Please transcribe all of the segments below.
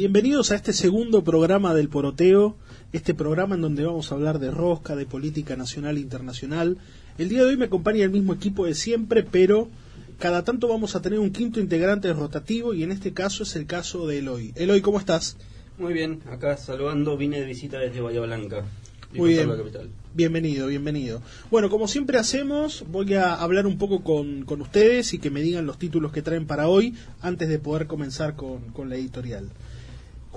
Bienvenidos a este segundo programa del Poroteo, este programa en donde vamos a hablar de rosca, de política nacional e internacional. El día de hoy me acompaña el mismo equipo de siempre, pero cada tanto vamos a tener un quinto integrante rotativo y en este caso es el caso de Eloy. Eloy, ¿cómo estás? Muy bien, acá saludando, vine de visita desde Bahía Blanca. Muy bien. Bienvenido, bienvenido. Bueno, como siempre hacemos, voy a hablar un poco con, con, ustedes y que me digan los títulos que traen para hoy antes de poder comenzar con, con la editorial.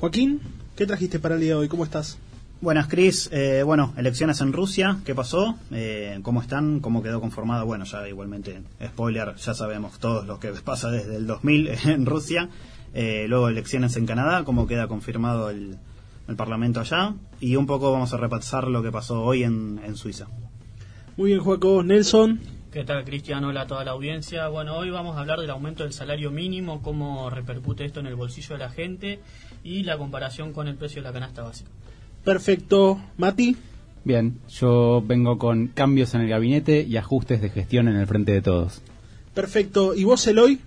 Joaquín, ¿qué trajiste para el día de hoy? ¿Cómo estás? Buenas, Cris. Eh, bueno, elecciones en Rusia, ¿qué pasó? Eh, ¿Cómo están? ¿Cómo quedó conformada? Bueno, ya igualmente, spoiler, ya sabemos todos lo que pasa desde el 2000 en Rusia. Eh, luego elecciones en Canadá, ¿cómo queda confirmado el, el, Parlamento allá? Y un poco vamos a repasar lo que pasó hoy en, en Suiza. Muy bien, Joaco. Nelson. ¿Qué tal, Cristian? Hola a toda la audiencia. Bueno, hoy vamos a hablar del aumento del salario mínimo, cómo repercute esto en el bolsillo de la gente y la comparación con el precio de la canasta básica. Perfecto. Mati. Bien, yo vengo con cambios en el gabinete y ajustes de gestión en el frente de todos. Perfecto. ¿Y vos, Eloy?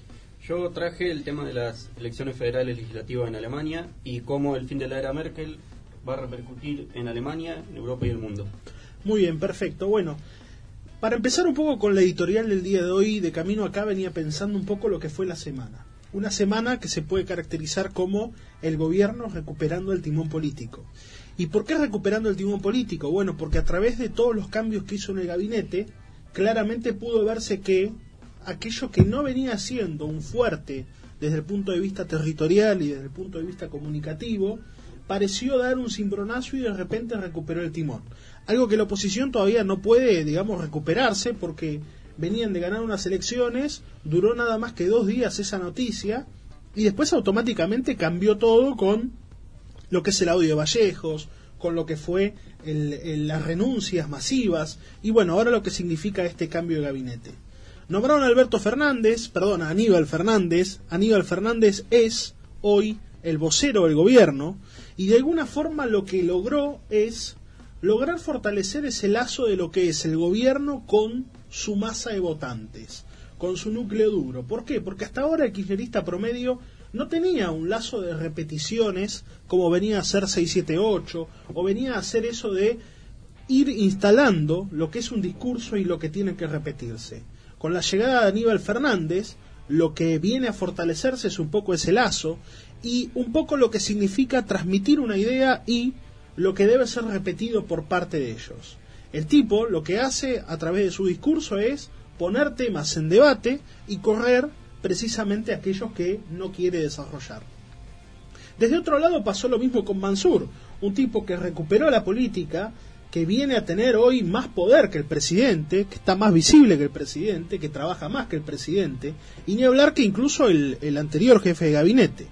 Yo traje el tema de las elecciones federales legislativas en Alemania y cómo el fin de la era Merkel va a repercutir en Alemania, en Europa y el mundo. Muy bien, perfecto. Bueno, para empezar un poco con la editorial del día de hoy, de camino acá venía pensando un poco lo que fue la semana. Una semana que se puede caracterizar como el gobierno recuperando el timón político. ¿Y por qué recuperando el timón político? Bueno, porque a través de todos los cambios que hizo en el gabinete, claramente pudo verse que aquello que no venía siendo un fuerte desde el punto de vista territorial y desde el punto de vista comunicativo, pareció dar un cimbronazo y de repente recuperó el timón. Algo que la oposición todavía no puede, digamos, recuperarse porque venían de ganar unas elecciones, duró nada más que dos días esa noticia y después automáticamente cambió todo con lo que es el audio de Vallejos, con lo que fue el, las renuncias masivas y bueno, ahora lo que significa este cambio de gabinete. Nombraron a Alberto Fernández, perdón, a Aníbal Fernández. Aníbal Fernández es hoy el vocero del gobierno y de alguna forma lo que logró es lograr fortalecer ese lazo de lo que es el gobierno con su masa de votantes, con su núcleo duro. ¿Por qué? Porque hasta ahora el kirchnerista promedio no tenía un lazo de repeticiones como venía a ser 678 o venía a hacer eso de ir instalando lo que es un discurso y lo que tiene que repetirse. Con la llegada de Aníbal Fernández, lo que viene a fortalecerse es un poco ese lazo y un poco lo que significa transmitir una idea y lo que debe ser repetido por parte de ellos. El tipo lo que hace a través de su discurso es poner temas en debate y correr precisamente aquellos que no quiere desarrollar. Desde otro lado pasó lo mismo con Mansur, un tipo que recuperó la política, que viene a tener hoy más poder que el presidente, que está más visible que el presidente, que trabaja más que el presidente, y ni hablar que incluso el, el anterior jefe de gabinete.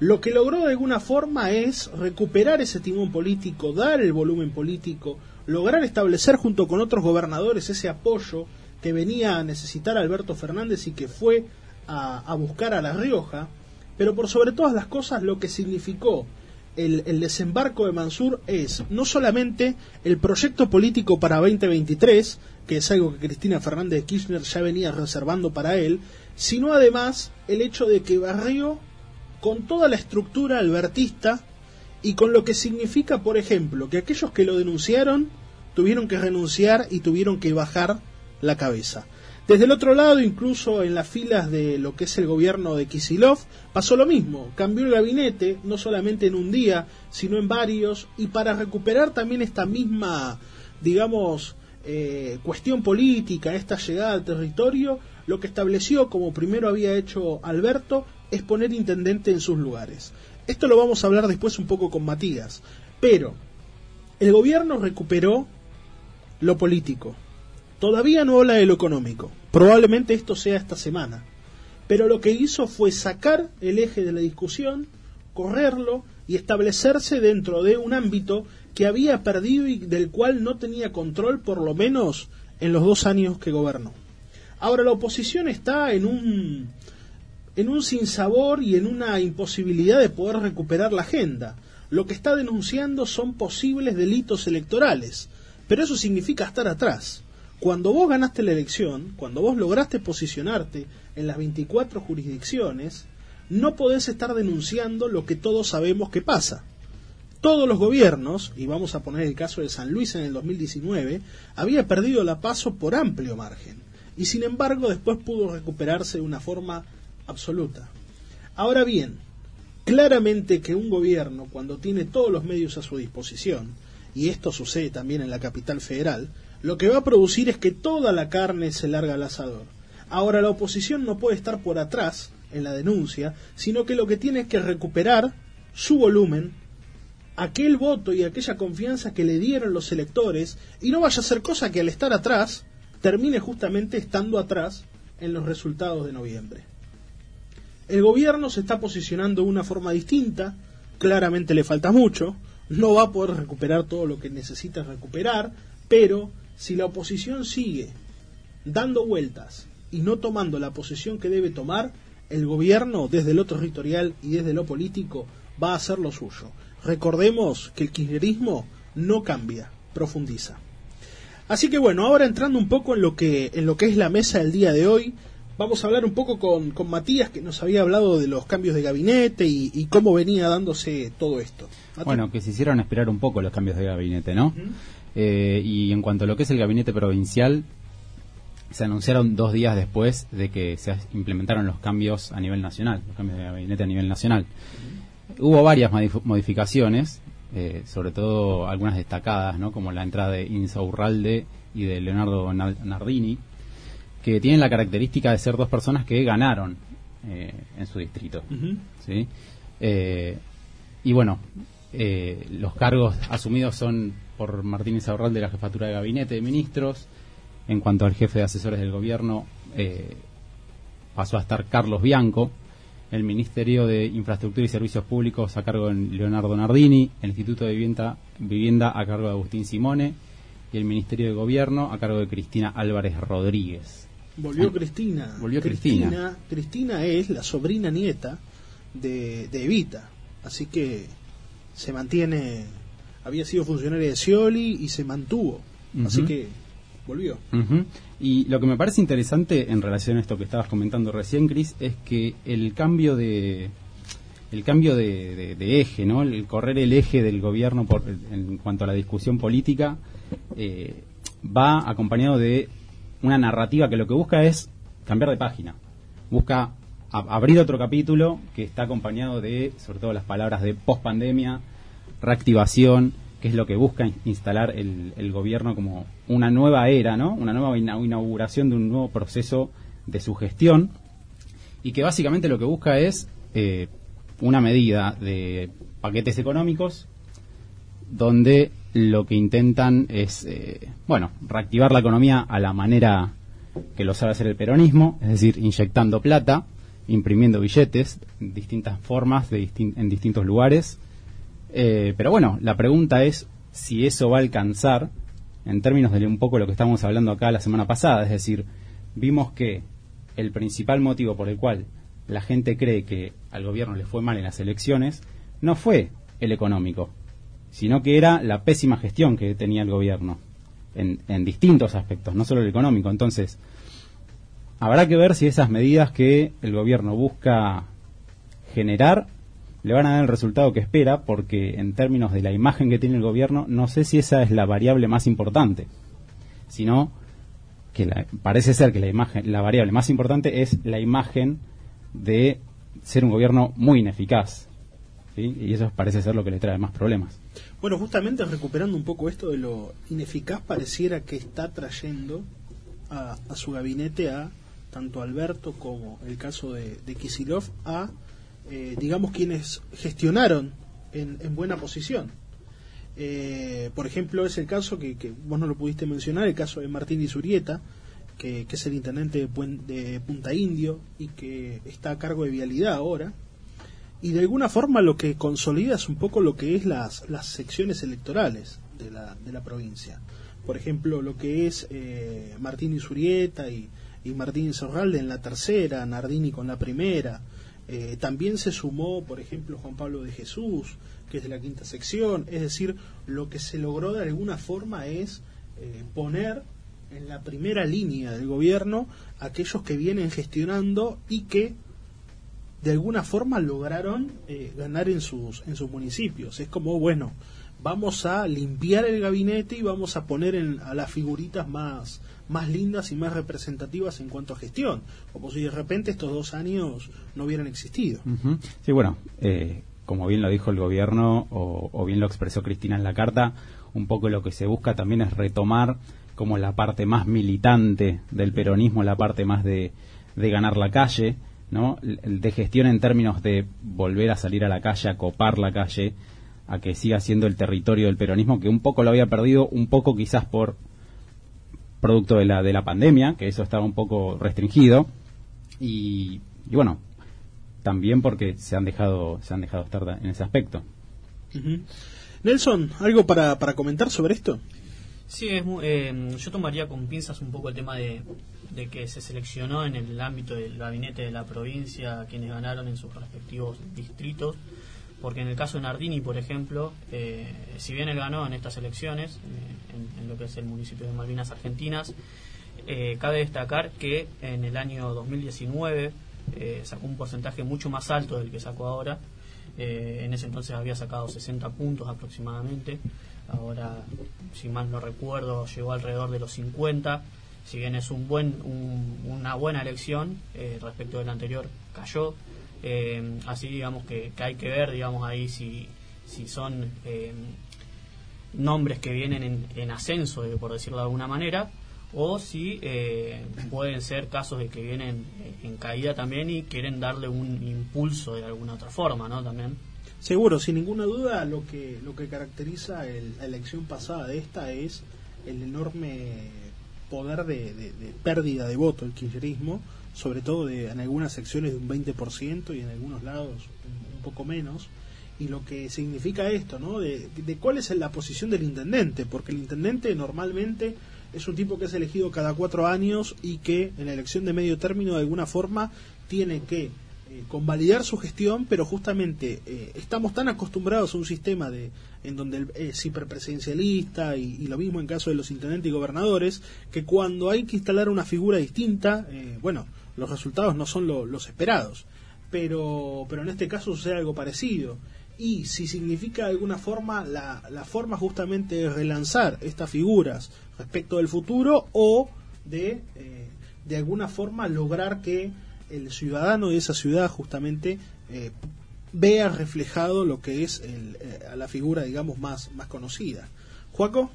Lo que logró de alguna forma es recuperar ese timón político, dar el volumen político, lograr establecer junto con otros gobernadores ese apoyo que venía a necesitar Alberto Fernández y que fue a, buscar a La Rioja, pero por sobre todas las cosas lo que significó el, desembarco de Mansur es no solamente el proyecto político para 2023, que es algo que Cristina Fernández de Kirchner ya venía reservando para él, sino además el hecho de que barrió con toda la estructura albertista y con lo que significa, por ejemplo, que aquellos que lo denunciaron tuvieron que renunciar y tuvieron que bajar la cabeza. Desde el otro lado, incluso en las filas de lo que es el gobierno de Kisilov, pasó lo mismo. Cambió el gabinete, no solamente en un día, sino en varios, y para recuperar también esta misma, digamos, eh, cuestión política, esta llegada al territorio, lo que estableció, como primero había hecho Alberto, es poner intendente en sus lugares. Esto lo vamos a hablar después un poco con Matías. Pero el gobierno recuperó lo político. Todavía no habla de lo económico. Probablemente esto sea esta semana. Pero lo que hizo fue sacar el eje de la discusión, correrlo y establecerse dentro de un ámbito que había perdido y del cual no tenía control por lo menos en los dos años que gobernó. Ahora la oposición está en un en un sinsabor y en una imposibilidad de poder recuperar la agenda. Lo que está denunciando son posibles delitos electorales, pero eso significa estar atrás. Cuando vos ganaste la elección, cuando vos lograste posicionarte en las 24 jurisdicciones, no podés estar denunciando lo que todos sabemos que pasa. Todos los gobiernos, y vamos a poner el caso de San Luis en el 2019, había perdido la paso por amplio margen, y sin embargo después pudo recuperarse de una forma absoluta. Ahora bien, claramente que un gobierno, cuando tiene todos los medios a su disposición, y esto sucede también en la capital federal, lo que va a producir es que toda la carne se larga al asador. Ahora la oposición no puede estar por atrás en la denuncia, sino que lo que tiene es que recuperar su volumen, aquel voto y aquella confianza que le dieron los electores, y no vaya a ser cosa que al estar atrás termine justamente estando atrás en los resultados de noviembre. El gobierno se está posicionando de una forma distinta, claramente le falta mucho, no va a poder recuperar todo lo que necesita recuperar, pero si la oposición sigue dando vueltas y no tomando la posición que debe tomar, el gobierno desde lo territorial y desde lo político va a hacer lo suyo. Recordemos que el kirchnerismo no cambia, profundiza. Así que bueno, ahora entrando un poco en lo que, en lo que es la mesa del día de hoy, vamos a hablar un poco con, con Matías, que nos había hablado de los cambios de gabinete y, y cómo venía dándose todo esto. Matías. Bueno, que se hicieron esperar un poco los cambios de gabinete, ¿no? Eh, y en cuanto a lo que es el gabinete provincial, se anunciaron dos días después de que se implementaron los cambios a nivel nacional, los cambios de gabinete a nivel nacional. Hubo varias modif- modificaciones, eh, sobre todo algunas destacadas, ¿no? como la entrada de Insaurralde y de Leonardo Na- Nardini, que tienen la característica de ser dos personas que ganaron eh, en su distrito. ¿sí? Eh, y bueno, eh, los cargos asumidos son por Martínez Aurral de la Jefatura de Gabinete de Ministros. En cuanto al jefe de asesores del gobierno, eh, pasó a estar Carlos Bianco. El Ministerio de Infraestructura y Servicios Públicos a cargo de Leonardo Nardini. El Instituto de Vivienda, Vivienda a cargo de Agustín Simone. Y el Ministerio de Gobierno a cargo de Cristina Álvarez Rodríguez. Volvió Ah, Cristina. volvió Cristina. Cristina. Cristina es la sobrina nieta de, de Evita. Así que se mantiene. Había sido funcionaria de Scioli y se mantuvo. Así que volvió. Ujú. Y lo que me parece interesante en relación a esto que estabas comentando recién, Cris, es que el cambio de el cambio de, de- de eje, ¿no? El correr el eje del gobierno por, en cuanto a la discusión política eh, va acompañado de una narrativa que lo que busca es cambiar de página. Busca abrir otro capítulo que está acompañado de, sobre todo, las palabras de pospandemia, reactivación, que es lo que busca in- instalar el, gobierno como una nueva era, ¿no? Una nueva ina- inauguración de un nuevo proceso de su gestión y que básicamente lo que busca es eh, una medida de paquetes económicos donde lo que intentan es, eh, bueno, reactivar la economía a la manera que lo sabe hacer el peronismo, es decir, inyectando plata, imprimiendo billetes, distintas formas, de en distintos lugares. Eh, pero bueno, la pregunta es si eso va a alcanzar en términos de un poco lo que estábamos hablando acá la semana pasada, es decir, vimos que el principal motivo por el cual la gente cree que al gobierno le fue mal en las elecciones no fue el económico, sino que era la pésima gestión que tenía el gobierno en, distintos aspectos, no solo el económico. Entonces, habrá que ver si esas medidas que el gobierno busca generar le van a dar el resultado que espera, porque en términos de la imagen que tiene el gobierno, no sé si esa es la variable más importante, sino que la- parece ser que la imagen, la variable más importante es la imagen de ser un gobierno muy ineficaz, ¿sí? y eso parece ser lo que le trae más problemas. Bueno, justamente recuperando un poco esto de lo ineficaz, pareciera que está trayendo a, su gabinete a tanto Alberto como el caso de, Kisilov a, eh, digamos, quienes gestionaron en, en buena posición. Eh, por ejemplo, es el caso que, vos no lo pudiste mencionar, el caso de Martín Isurieta, que, que es el intendente de, de Punta Indio y que está a cargo de Vialidad ahora y de alguna forma lo que consolida es un poco lo que es las, las secciones electorales de la, de la provincia. Por ejemplo, lo que es eh, Martín Isurieta y, y Martín Zorralde en la tercera, Nardini con la primera. Eh, también se sumó, por ejemplo, Juan Pablo de Jesús, que es de la quinta sección. Es decir, lo que se logró de alguna forma es eh, poner en la primera línea del gobierno aquellos que vienen gestionando y que de alguna forma lograron eh, ganar en sus, en sus municipios. Es como, bueno, vamos a limpiar el gabinete y vamos a poner en, a las figuritas más, más lindas y más representativas en cuanto a gestión, como si de repente estos dos años no hubieran existido. Sí, bueno, eh, como bien lo dijo el gobierno o, o bien lo expresó Cristina en la carta, un poco lo que se busca también es retomar como la parte más militante del peronismo, la parte más de, de ganar la calle, ¿no? De gestión en términos de volver a salir a la calle, a copar la calle, a que siga siendo el territorio del peronismo, que un poco lo había perdido, un poco quizás por producto de la, de la pandemia, que eso estaba un poco restringido, y, y bueno, también porque se han dejado, se han dejado estar en ese aspecto. Nelson, ¿algo para, para comentar sobre esto? Sí, es mu- eh, yo tomaría con pinzas un poco el tema de, de que se seleccionó en el ámbito del gabinete de la provincia quienes ganaron en sus respectivos distritos, porque en el caso de Nardini, por ejemplo, eh, si bien él ganó en estas elecciones, eh, en, lo que es el municipio de Malvinas Argentinas, eh, cabe destacar que en el año 2019 eh, sacó un porcentaje mucho más alto del que sacó ahora. En ese entonces había sacado 60 puntos aproximadamente. Ahora, si mal no recuerdo, llegó alrededor de los 50. Si bien es un buen, un- una buena elección eh, respecto del anterior, cayó. Eh, así digamos que, que hay que ver, digamos ahí si, si son eh, nombres que vienen en, en ascenso, por decirlo de alguna manera, o si eh, pueden ser casos de que vienen en caída también y quieren darle un impulso de alguna otra forma, ¿no? También. Seguro, sin ninguna duda, lo que, lo que caracteriza el- la elección pasada de esta es el enorme poder de, pérdida de voto, el kirchnerismo, sobre todo de, en algunas secciones de un 20% y en algunos lados un, un poco menos. Y lo que significa esto, ¿no? De, de cuál es la posición del intendente, porque el intendente normalmente es un tipo que es elegido cada cuatro años y que en la elección de medio término de alguna forma tiene que convalidar su gestión, pero justamente eh, estamos tan acostumbrados a un sistema de en donde es hiperpresidencialista y, y lo mismo en caso de los intendentes y gobernadores, que cuando hay que instalar una figura distinta, eh, bueno, los resultados no son lo- los esperados. Pero, pero en este caso sucede algo parecido. Y si significa de alguna forma la, la forma justamente de relanzar estas figuras respecto del futuro o de, eh, de alguna forma lograr que el ciudadano de esa ciudad justamente eh, vea reflejado lo que es el, eh, a la figura digamos más, más conocida. Juaco,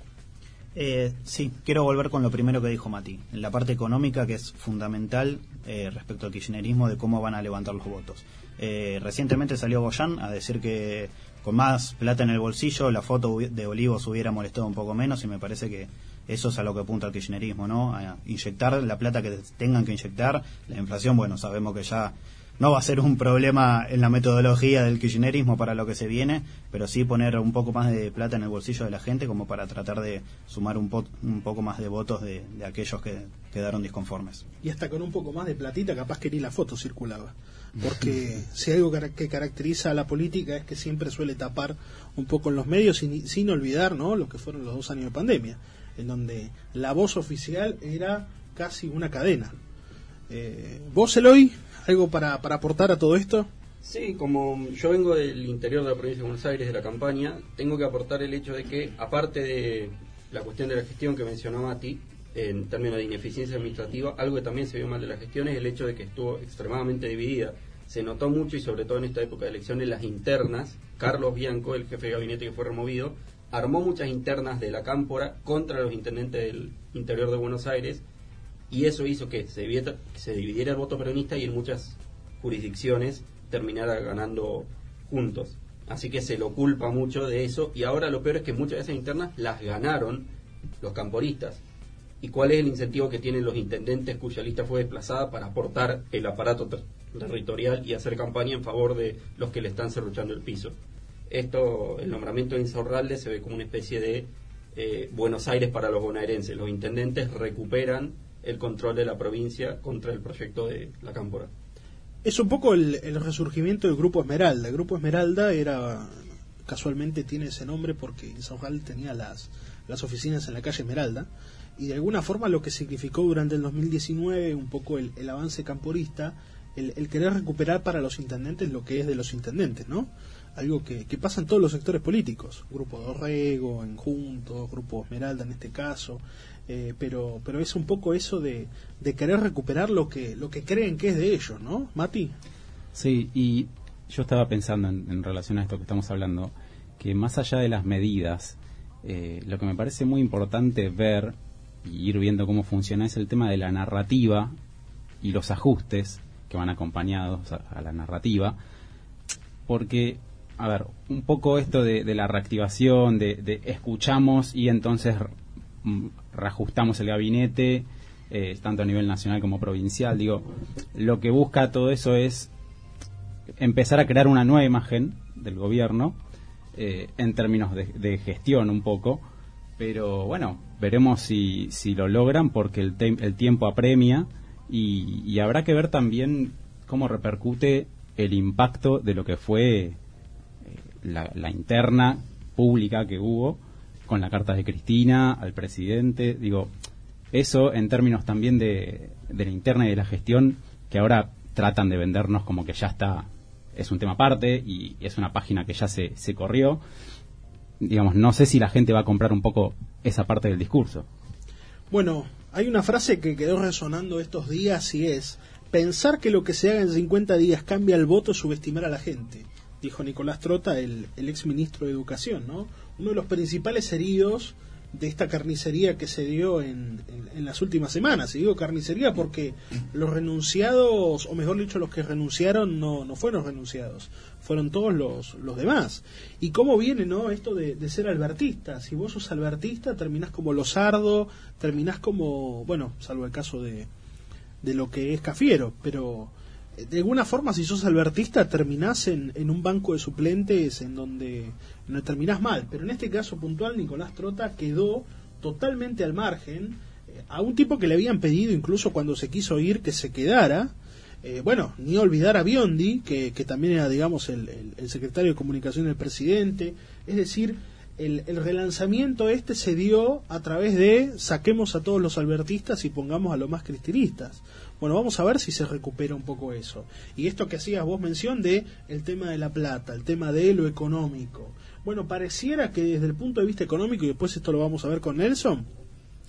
Eh, sí, quiero volver con lo primero que dijo Mati, en la parte económica que es fundamental eh, respecto al kirchnerismo de cómo van a levantar los votos. Eh, recientemente salió Goyan a decir que con más plata en el bolsillo la foto de Olivos hubiera molestado un poco menos y me parece que eso es a lo que apunta el kirchnerismo, ¿no? A inyectar la plata que tengan que inyectar. La inflación, bueno, sabemos que ya no va a ser un problema en la metodología del kirchnerismo para lo que se viene, pero sí poner un poco más de plata en el bolsillo de la gente como para tratar de sumar un, po- un poco más de votos de, de aquellos que quedaron disconformes. y hasta con un poco más de platita, capaz que ni la foto circulaba. Porque si algo que caracteriza a la política es que siempre suele tapar un poco en los medios, sin, sin olvidar ¿no? lo que fueron los dos años de pandemia, en donde la voz oficial era casi una cadena. Eh, ¿Vos, Eloy, algo para, para aportar a todo esto? Sí, como yo vengo del interior de la provincia de Buenos Aires, de la campaña, tengo que aportar el hecho de que, aparte de la cuestión de la gestión que mencionó Mati, en términos de ineficiencia administrativa, algo que también se vio mal de la gestión es el hecho de que estuvo extremadamente dividida. Se notó mucho y sobre todo en esta época de elecciones las internas. Carlos Bianco, el jefe de gabinete que fue removido, armó muchas internas de la cámpora contra los intendentes del interior de Buenos Aires y eso hizo que se dividiera, se dividiera el voto peronista y en muchas jurisdicciones terminara ganando juntos. Así que se lo culpa mucho de eso y ahora lo peor es que muchas de esas internas las ganaron los camporistas. ¿Y cuál es el incentivo que tienen los intendentes cuya lista fue desplazada para aportar el aparato ter- territorial y hacer campaña en favor de los que le están cerruchando el piso? Esto, el nombramiento de Insaurralde se ve como una especie de eh, Buenos Aires para los bonaerenses. Los intendentes recuperan el control de la provincia contra el proyecto de la cámpora. Es un poco el, el resurgimiento del Grupo Esmeralda. El Grupo Esmeralda era, casualmente tiene ese nombre porque Insaurralde tenía las, las oficinas en la calle Esmeralda. Y de alguna forma lo que significó durante el 2019 un poco el, el avance camporista el, el querer recuperar para los intendentes lo que es de los intendentes, ¿no? Algo que, que pasa en todos los sectores políticos, Grupo Dorrego, en Juntos, Grupo Esmeralda en este caso, eh, pero, pero es un poco eso de, de querer recuperar lo que, lo que creen que es de ellos, ¿no? Mati. Sí, y yo estaba pensando en, en relación a esto que estamos hablando, que más allá de las medidas, eh, lo que me parece muy importante ver y ir viendo cómo funciona es el tema de la narrativa y los ajustes que van acompañados a, a la narrativa, porque, a ver, un poco esto de, de la reactivación, de, de escuchamos y entonces mm, reajustamos el gabinete, eh, tanto a nivel nacional como provincial, digo, lo que busca todo eso es empezar a crear una nueva imagen del gobierno eh, en términos de, gestión un poco, pero bueno, veremos si, si lo logran porque el, el tiempo apremia y, y, habrá que ver también cómo repercute el impacto de lo que fue la, la, interna pública que hubo con la carta de Cristina al presidente. Digo, eso en términos también de, de la interna y de la gestión que ahora tratan de vendernos como que ya está es un tema aparte y es una página que ya se, se corrió. Digamos, no sé si la gente va a comprar un poco esa parte del discurso. Bueno, hay una frase que quedó resonando estos días y es, pensar que lo que se haga en 50 días cambia el voto es subestimar a la gente, dijo Nicolás Trota, el, ex ministro de Educación, ¿no? Uno de los principales heridos de esta carnicería que se dio en, en, en, las últimas semanas. Y digo carnicería porque los renunciados, o mejor dicho, los que renunciaron no, no fueron renunciados, fueron todos los, los demás. ¿Y cómo viene no esto de, de ser albertista? Si vos sos albertista, terminás como Lozardo, terminás como, bueno, salvo el caso de, de lo que es Cafiero, pero de alguna forma, si sos albertista, terminás en, en, un banco de suplentes en donde no terminás mal. Pero en este caso puntual, Nicolás Trota quedó totalmente al margen eh, a un tipo que le habían pedido, incluso cuando se quiso ir, que se quedara. Eh, bueno, ni olvidar a Biondi, que, que también era, digamos, el, el, secretario de comunicación del presidente. Es decir, el, el, relanzamiento este se dio a través de saquemos a todos los albertistas y pongamos a los más cristinistas. Bueno, vamos a ver si se recupera un poco eso. Y esto que hacías vos mención de el tema de la plata, el tema de lo económico. Bueno, pareciera que desde el punto de vista económico, y después esto lo vamos a ver con Nelson,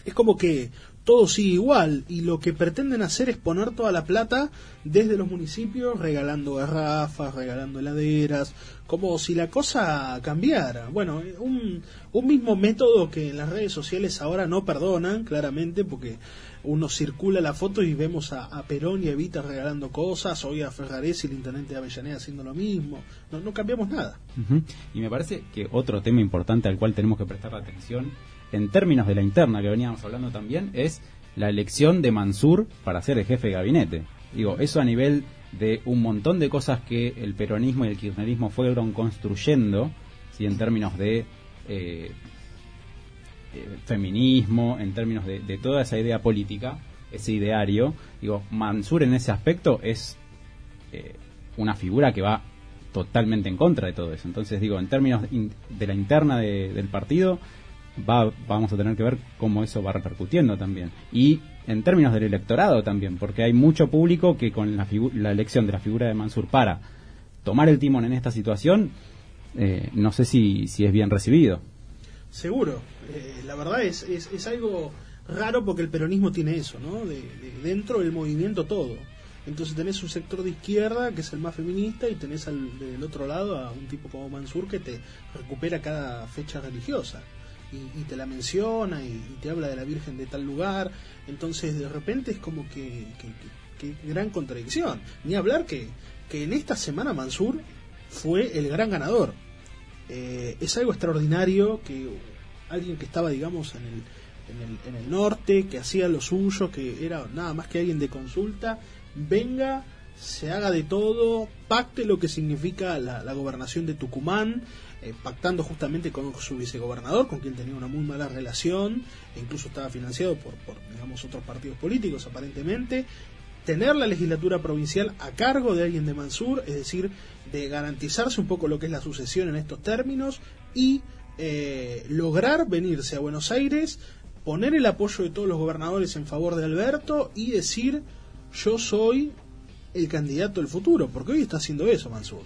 es como que todo sigue igual y lo que pretenden hacer es poner toda la plata desde los municipios regalando garrafas, regalando heladeras, como si la cosa cambiara. Bueno, un, un mismo método que en las redes sociales ahora no perdonan, claramente, porque uno circula la foto y vemos a, Perón y a Evita regalando cosas, hoy a Ferrares y el intendente de Avellaneda haciendo lo mismo. No, no cambiamos nada. Uh. Y me parece que otro tema importante al cual tenemos que prestar atención en términos de la interna que veníamos hablando también, es la elección de Mansur para ser el jefe de gabinete. Digo, eso a nivel de un montón de cosas que el peronismo y el kirchnerismo fueron construyendo, ¿sí? en términos de eh, eh, feminismo, en términos de, de, toda esa idea política, ese ideario. Digo, Mansur en ese aspecto es eh, una figura que va totalmente en contra de todo eso. Entonces, digo, en términos de la interna de, del partido, va, vamos a tener que ver cómo eso va repercutiendo también. Y en términos del electorado también, porque hay mucho público que con la, la elección de la figura de Mansur para tomar el timón en esta situación, eh, no sé si, si es bien recibido. Seguro, eh, la verdad es, es, es, algo raro porque el peronismo tiene eso, ¿no? De, de dentro del movimiento todo. Entonces tenés un sector de izquierda que es el más feminista y tenés al, del otro lado a un tipo como Mansur que te recupera cada fecha religiosa y, te la menciona y, y, te habla de la Virgen de tal lugar. Entonces de repente es como que, que, que, que gran contradicción. Ni hablar que, que en esta semana Mansur fue el gran ganador. Eh, es algo extraordinario que alguien que estaba, digamos, en el, en el, en el norte, que hacía lo suyo, que era nada más que alguien de consulta, venga, se haga de todo, pacte lo que significa la, la gobernación de Tucumán, eh, pactando justamente con su vicegobernador, con quien tenía una muy mala relación, e incluso estaba financiado por, por digamos, otros partidos políticos aparentemente, tener la legislatura provincial a cargo de alguien de Mansur, es decir, de garantizarse un poco lo que es la sucesión en estos términos y eh, lograr venirse a Buenos Aires, poner el apoyo de todos los gobernadores en favor de Alberto y decir yo soy el candidato del futuro, porque hoy está haciendo eso Mansur.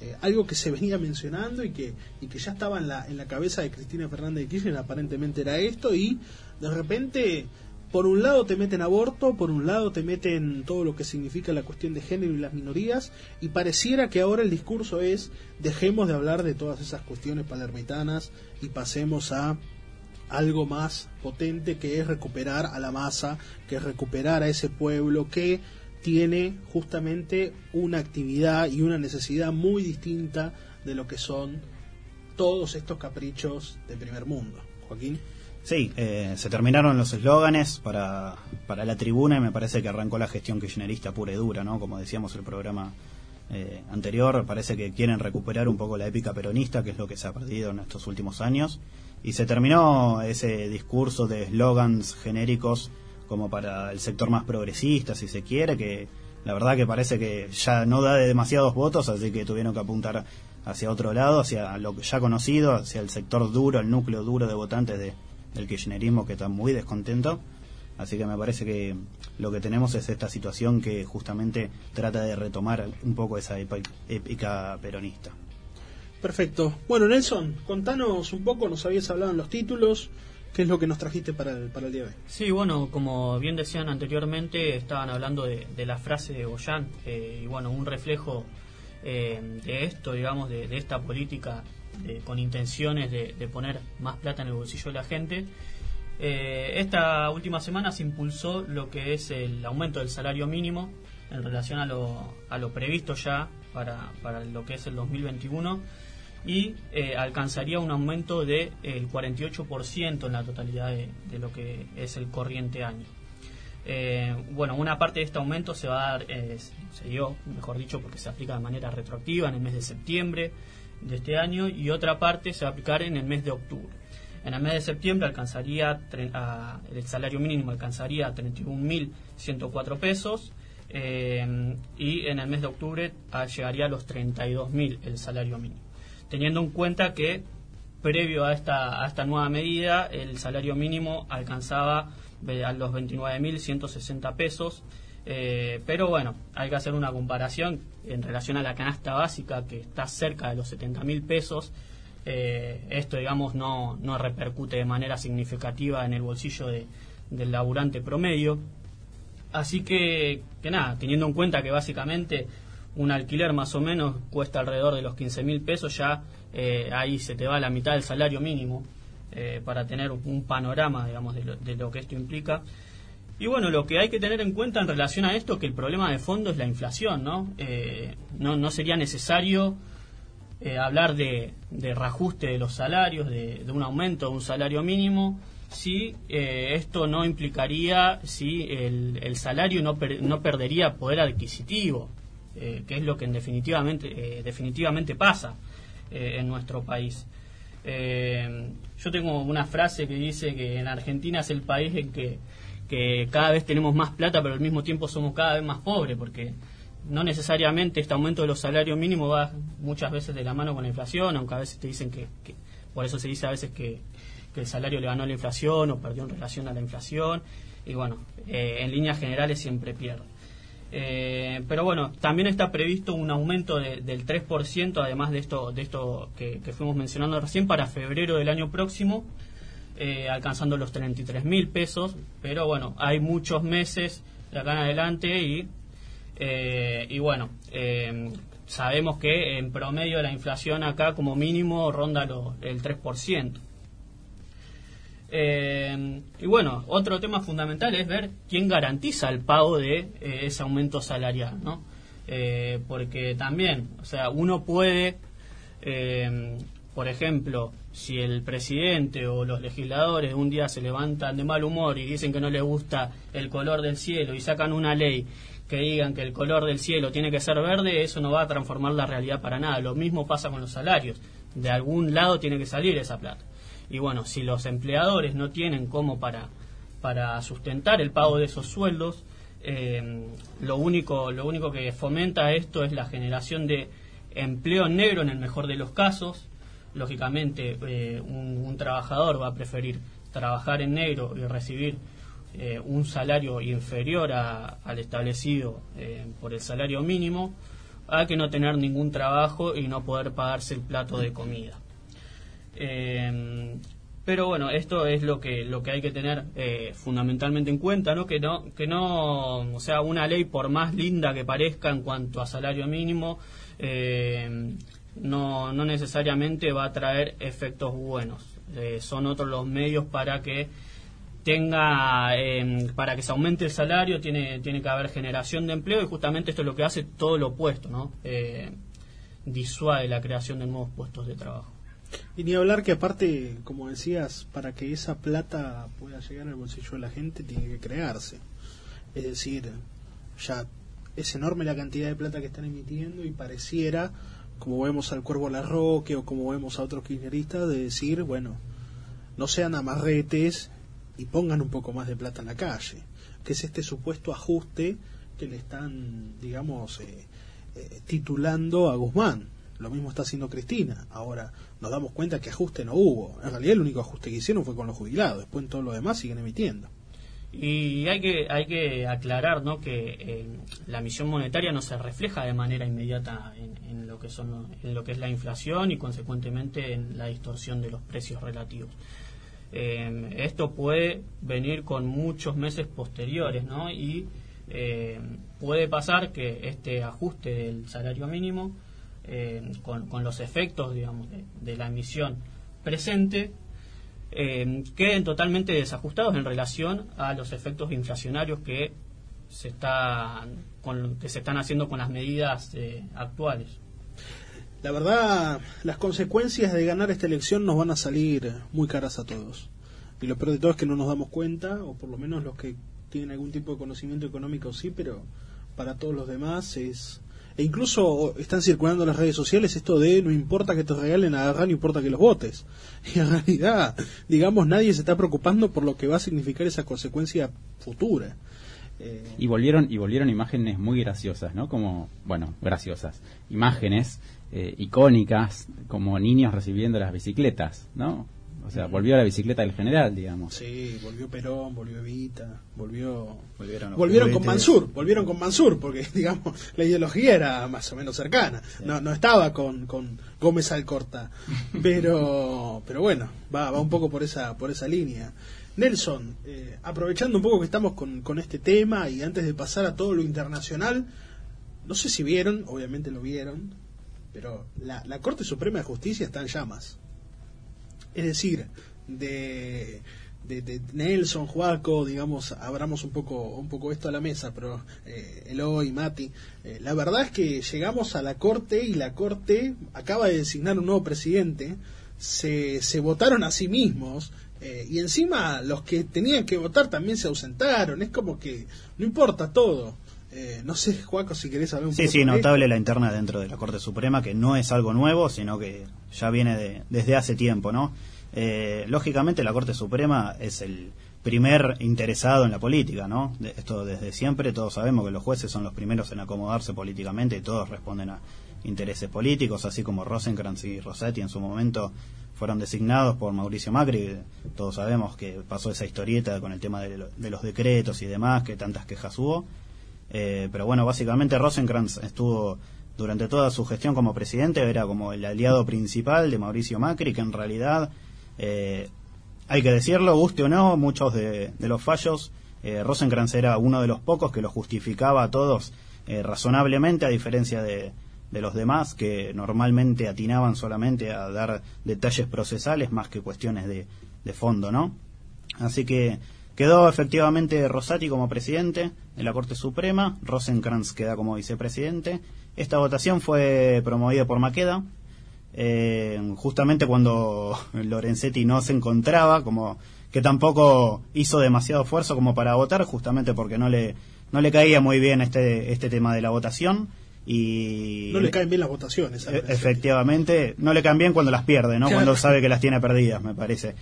Eh, algo que se venía mencionando y que, y que ya estaba en la, en la cabeza de Cristina Fernández de Kirchner, aparentemente era esto, y de repente, por un lado te meten aborto, por un lado te meten todo lo que significa la cuestión de género y las minorías, y pareciera que ahora el discurso es dejemos de hablar de todas esas cuestiones palermitanas y pasemos a algo más potente que es recuperar a la masa, que es recuperar a ese pueblo que tiene justamente una actividad y una necesidad muy distinta de lo que son todos estos caprichos de primer mundo. Joaquín. Sí, eh, se terminaron los eslóganes para, para la tribuna y me parece que arrancó la gestión kirchnerista pura y dura, ¿no? Como decíamos el programa eh, anterior, parece que quieren recuperar un poco la épica peronista, que es lo que se ha perdido en estos últimos años, y se terminó ese discurso de eslogans genéricos como para el sector más progresista, si se quiere, que la verdad que parece que ya no da de demasiados votos, así que tuvieron que apuntar hacia otro lado, hacia lo ya conocido, hacia el sector duro, el núcleo duro de votantes de, del kirchnerismo que está muy descontento. Así que me parece que lo que tenemos es esta situación que justamente trata de retomar un poco esa épica peronista. Perfecto. Bueno, Nelson, contanos un poco, nos habías hablado en los títulos, ¿Qué es lo que nos trajiste para el, para el día de hoy? Sí, bueno, como bien decían anteriormente, estaban hablando de, la frase de Goyan, eh, y bueno, un reflejo eh, de esto, digamos, de, esta política con intenciones de, poner más plata en el bolsillo de la gente. Eh, esta última semana se impulsó lo que es el aumento del salario mínimo en relación a lo, a lo previsto ya para, para lo que es el 2021 y eh, alcanzaría un aumento del de, 48% en la totalidad de, lo que es el corriente año. Eh, bueno, una parte de este aumento se va a dar, eh, se dio, mejor dicho, porque se aplica de manera retroactiva en el mes de septiembre de este año y otra parte se va a aplicar en el mes de octubre. En el mes de septiembre alcanzaría el salario mínimo alcanzaría 31.104 pesos y en el mes de octubre ah, llegaría a los 32.000 el salario mínimo teniendo en cuenta que previo a esta, esta nueva medida el salario mínimo alcanzaba a los 29.160 pesos. Eh, pero bueno, hay que hacer una comparación en relación a la canasta básica que está cerca de los 70.000 pesos. Eh, esto, digamos, no, no repercute de manera significativa en el bolsillo de, del laburante promedio. Así que, que nada, teniendo en cuenta que básicamente un alquiler más o menos cuesta alrededor de los 15 mil pesos, ya eh, ahí se te va la mitad del salario mínimo eh, para tener un panorama, digamos, de lo, que esto implica. Y bueno, lo que hay que tener en cuenta en relación a esto, que el problema de fondo es la inflación, ¿no? Eh, no, no, sería necesario hablar de, de, reajuste de los salarios, de, un aumento de un salario mínimo, si esto no implicaría, si el, salario no, no perdería poder adquisitivo. Eh, que es lo que en definitivamente, eh, definitivamente pasa eh, en nuestro país. yo tengo una frase que dice que en Argentina es el país en que, que cada vez tenemos más plata, pero al mismo tiempo somos cada vez más pobres, porque no necesariamente este aumento de los salarios mínimos va muchas veces de la mano con la inflación, aunque a veces te dicen que, por eso se dice a veces que, que, el salario le ganó a la inflación o perdió en relación a la inflación, y bueno, en líneas generales siempre pierde. Eh, pero bueno, también está previsto un aumento del 3%, además de esto, de esto que, fuimos mencionando recién, para febrero del año próximo, eh, alcanzando los 33 mil pesos. Pero bueno, hay muchos meses de acá en adelante y, eh, y bueno, sabemos que en promedio la inflación acá como mínimo ronda el 3%. Eh, y bueno, otro tema fundamental es ver quién garantiza el pago de eh, ese aumento salarial, ¿no? Eh, porque también, o sea, uno puede, por ejemplo, si el presidente o los legisladores un día se levantan de mal humor y dicen que no les gusta el color del cielo y sacan una ley que digan que el color del cielo tiene que ser verde, eso no va a transformar la realidad para nada. Lo mismo pasa con los salarios. De algún lado tiene que salir esa plata. Y bueno, si los empleadores no tienen cómo para, para sustentar el pago de esos sueldos, eh, lo, único, lo único que fomenta esto es la generación de empleo negro en el mejor de los casos. Lógicamente, eh, un, trabajador va a preferir trabajar en negro y recibir eh, un salario inferior al establecido eh, por el salario mínimo a que no tener ningún trabajo y no poder pagarse el plato de comida. pero bueno, esto es lo que lo que hay que tener fundamentalmente en cuenta, ¿no? Que no que no, o sea, una ley por más linda que parezca en cuanto a salario mínimo no, no necesariamente va a traer efectos buenos. Eh, son otros los medios para que tenga em, para que se aumente el salario tiene tiene que haber generación de empleo y justamente esto es lo que hace todo lo opuesto no eh, disuade la creación de nuevos puestos de trabajo. Y ni hablar que aparte como decías para que esa plata pueda llegar al bolsillo de la gente tiene que crearse. Es decir ya es enorme la cantidad de plata que están emitiendo y pareciera como vemos al Cuervo Larroque o como vemos a otros kirchneristas, de decir, bueno, no sean amarretes y pongan un poco más de plata en la calle, que es este supuesto ajuste que le están, digamos, eh, eh, titulando a Guzmán. Lo mismo está haciendo Cristina. Ahora nos damos cuenta que ajuste no hubo. En realidad el único ajuste que hicieron fue con los jubilados. Después en todo lo demás siguen emitiendo. Y hay que, hay que aclarar ¿no? que eh, la misión monetaria no se refleja de manera inmediata en, lo que son, en lo que es la inflación y consecuentemente en la distorsión de los precios relativos. Eh, esto puede venir con muchos meses posteriores ¿no? y eh, puede pasar que este ajuste del salario mínimo con, con, los efectos digamos, de la emisión presente eh, queden totalmente desajustados en relación a los efectos inflacionarios que se, está, con, que se están haciendo con las medidas eh, actuales. La verdad, las consecuencias de ganar esta elección nos van a salir muy caras a todos. Y lo peor de todo es que no nos damos cuenta, o por lo menos los que tienen algún tipo de conocimiento económico sí, pero para todos los demás es e incluso están circulando en las redes sociales esto de no importa que te regalen, agarrar, no importa que los votes. Y en realidad, digamos, nadie se está preocupando por lo que va a significar esa consecuencia futura. Eh, y volvieron y volvieron imágenes muy graciosas, ¿no? Como, bueno, graciosas. Imágenes eh, icónicas, como niños recibiendo las bicicletas, ¿no? O sea, volvió a la bicicleta del general, digamos. Sí, volvió Perón, volvió Evita, volvió... Volvieron, volvieron con Mansur, volvieron con Mansur, porque, digamos, la ideología era más o menos cercana. No, no estaba con, con Gómez Alcorta. Pero, pero bueno, va, va un poco por esa, por esa línea. Nelson, eh, aprovechando un poco que estamos con, con este tema y antes de pasar a todo lo internacional, no sé si vieron, obviamente lo vieron, pero la, la Corte Suprema de Justicia está en llamas. Es decir, de, de, Nelson, Juaco, digamos, abramos un poco, un poco esto a la mesa, pero eh, Eloy, Mati, eh, la verdad es que llegamos a la Corte y la Corte acaba de designar un nuevo presidente, se, se votaron a sí mismos, eh, y encima los que tenían que votar también se ausentaron, es como que no importa todo. Eh, no sé, Juaco, si querés saber un sí, poco. Sí, sí, notable la interna dentro de la Corte Suprema, que no es algo nuevo, sino que ya viene de, desde hace tiempo, ¿no? Eh, lógicamente la Corte Suprema es el primer interesado en la política, ¿no? esto desde siempre, todos sabemos que los jueces son los primeros en acomodarse políticamente y todos responden a intereses políticos, así como Rosenkrantz y Rossetti en su momento fueron designados por Mauricio Macri, todos sabemos que pasó esa historieta con el tema de los decretos y demás, que tantas quejas hubo. Eh, pero bueno, básicamente Rosenkrantz estuvo durante toda su gestión como presidente, era como el aliado principal de Mauricio Macri, que en realidad, eh, hay que decirlo, guste o no, muchos de, los fallos, eh, era uno de los pocos que lo justificaba a todos razonablemente, a diferencia de, los demás, que normalmente atinaban solamente a dar detalles procesales más que cuestiones de, de fondo, ¿no? Así que Quedó efectivamente Rosati como presidente de la Corte Suprema, Rosenkrantz queda como vicepresidente. Esta votación fue promovida por Maqueda, eh, justamente cuando Lorenzetti no se encontraba, como que tampoco hizo demasiado esfuerzo como para votar, justamente porque no le, no le caía muy bien este, este tema de la votación. Y no le caen bien las votaciones. E- efectivamente, no le caen bien cuando las pierde, ¿no? Cuando sabe que las tiene perdidas, me parece.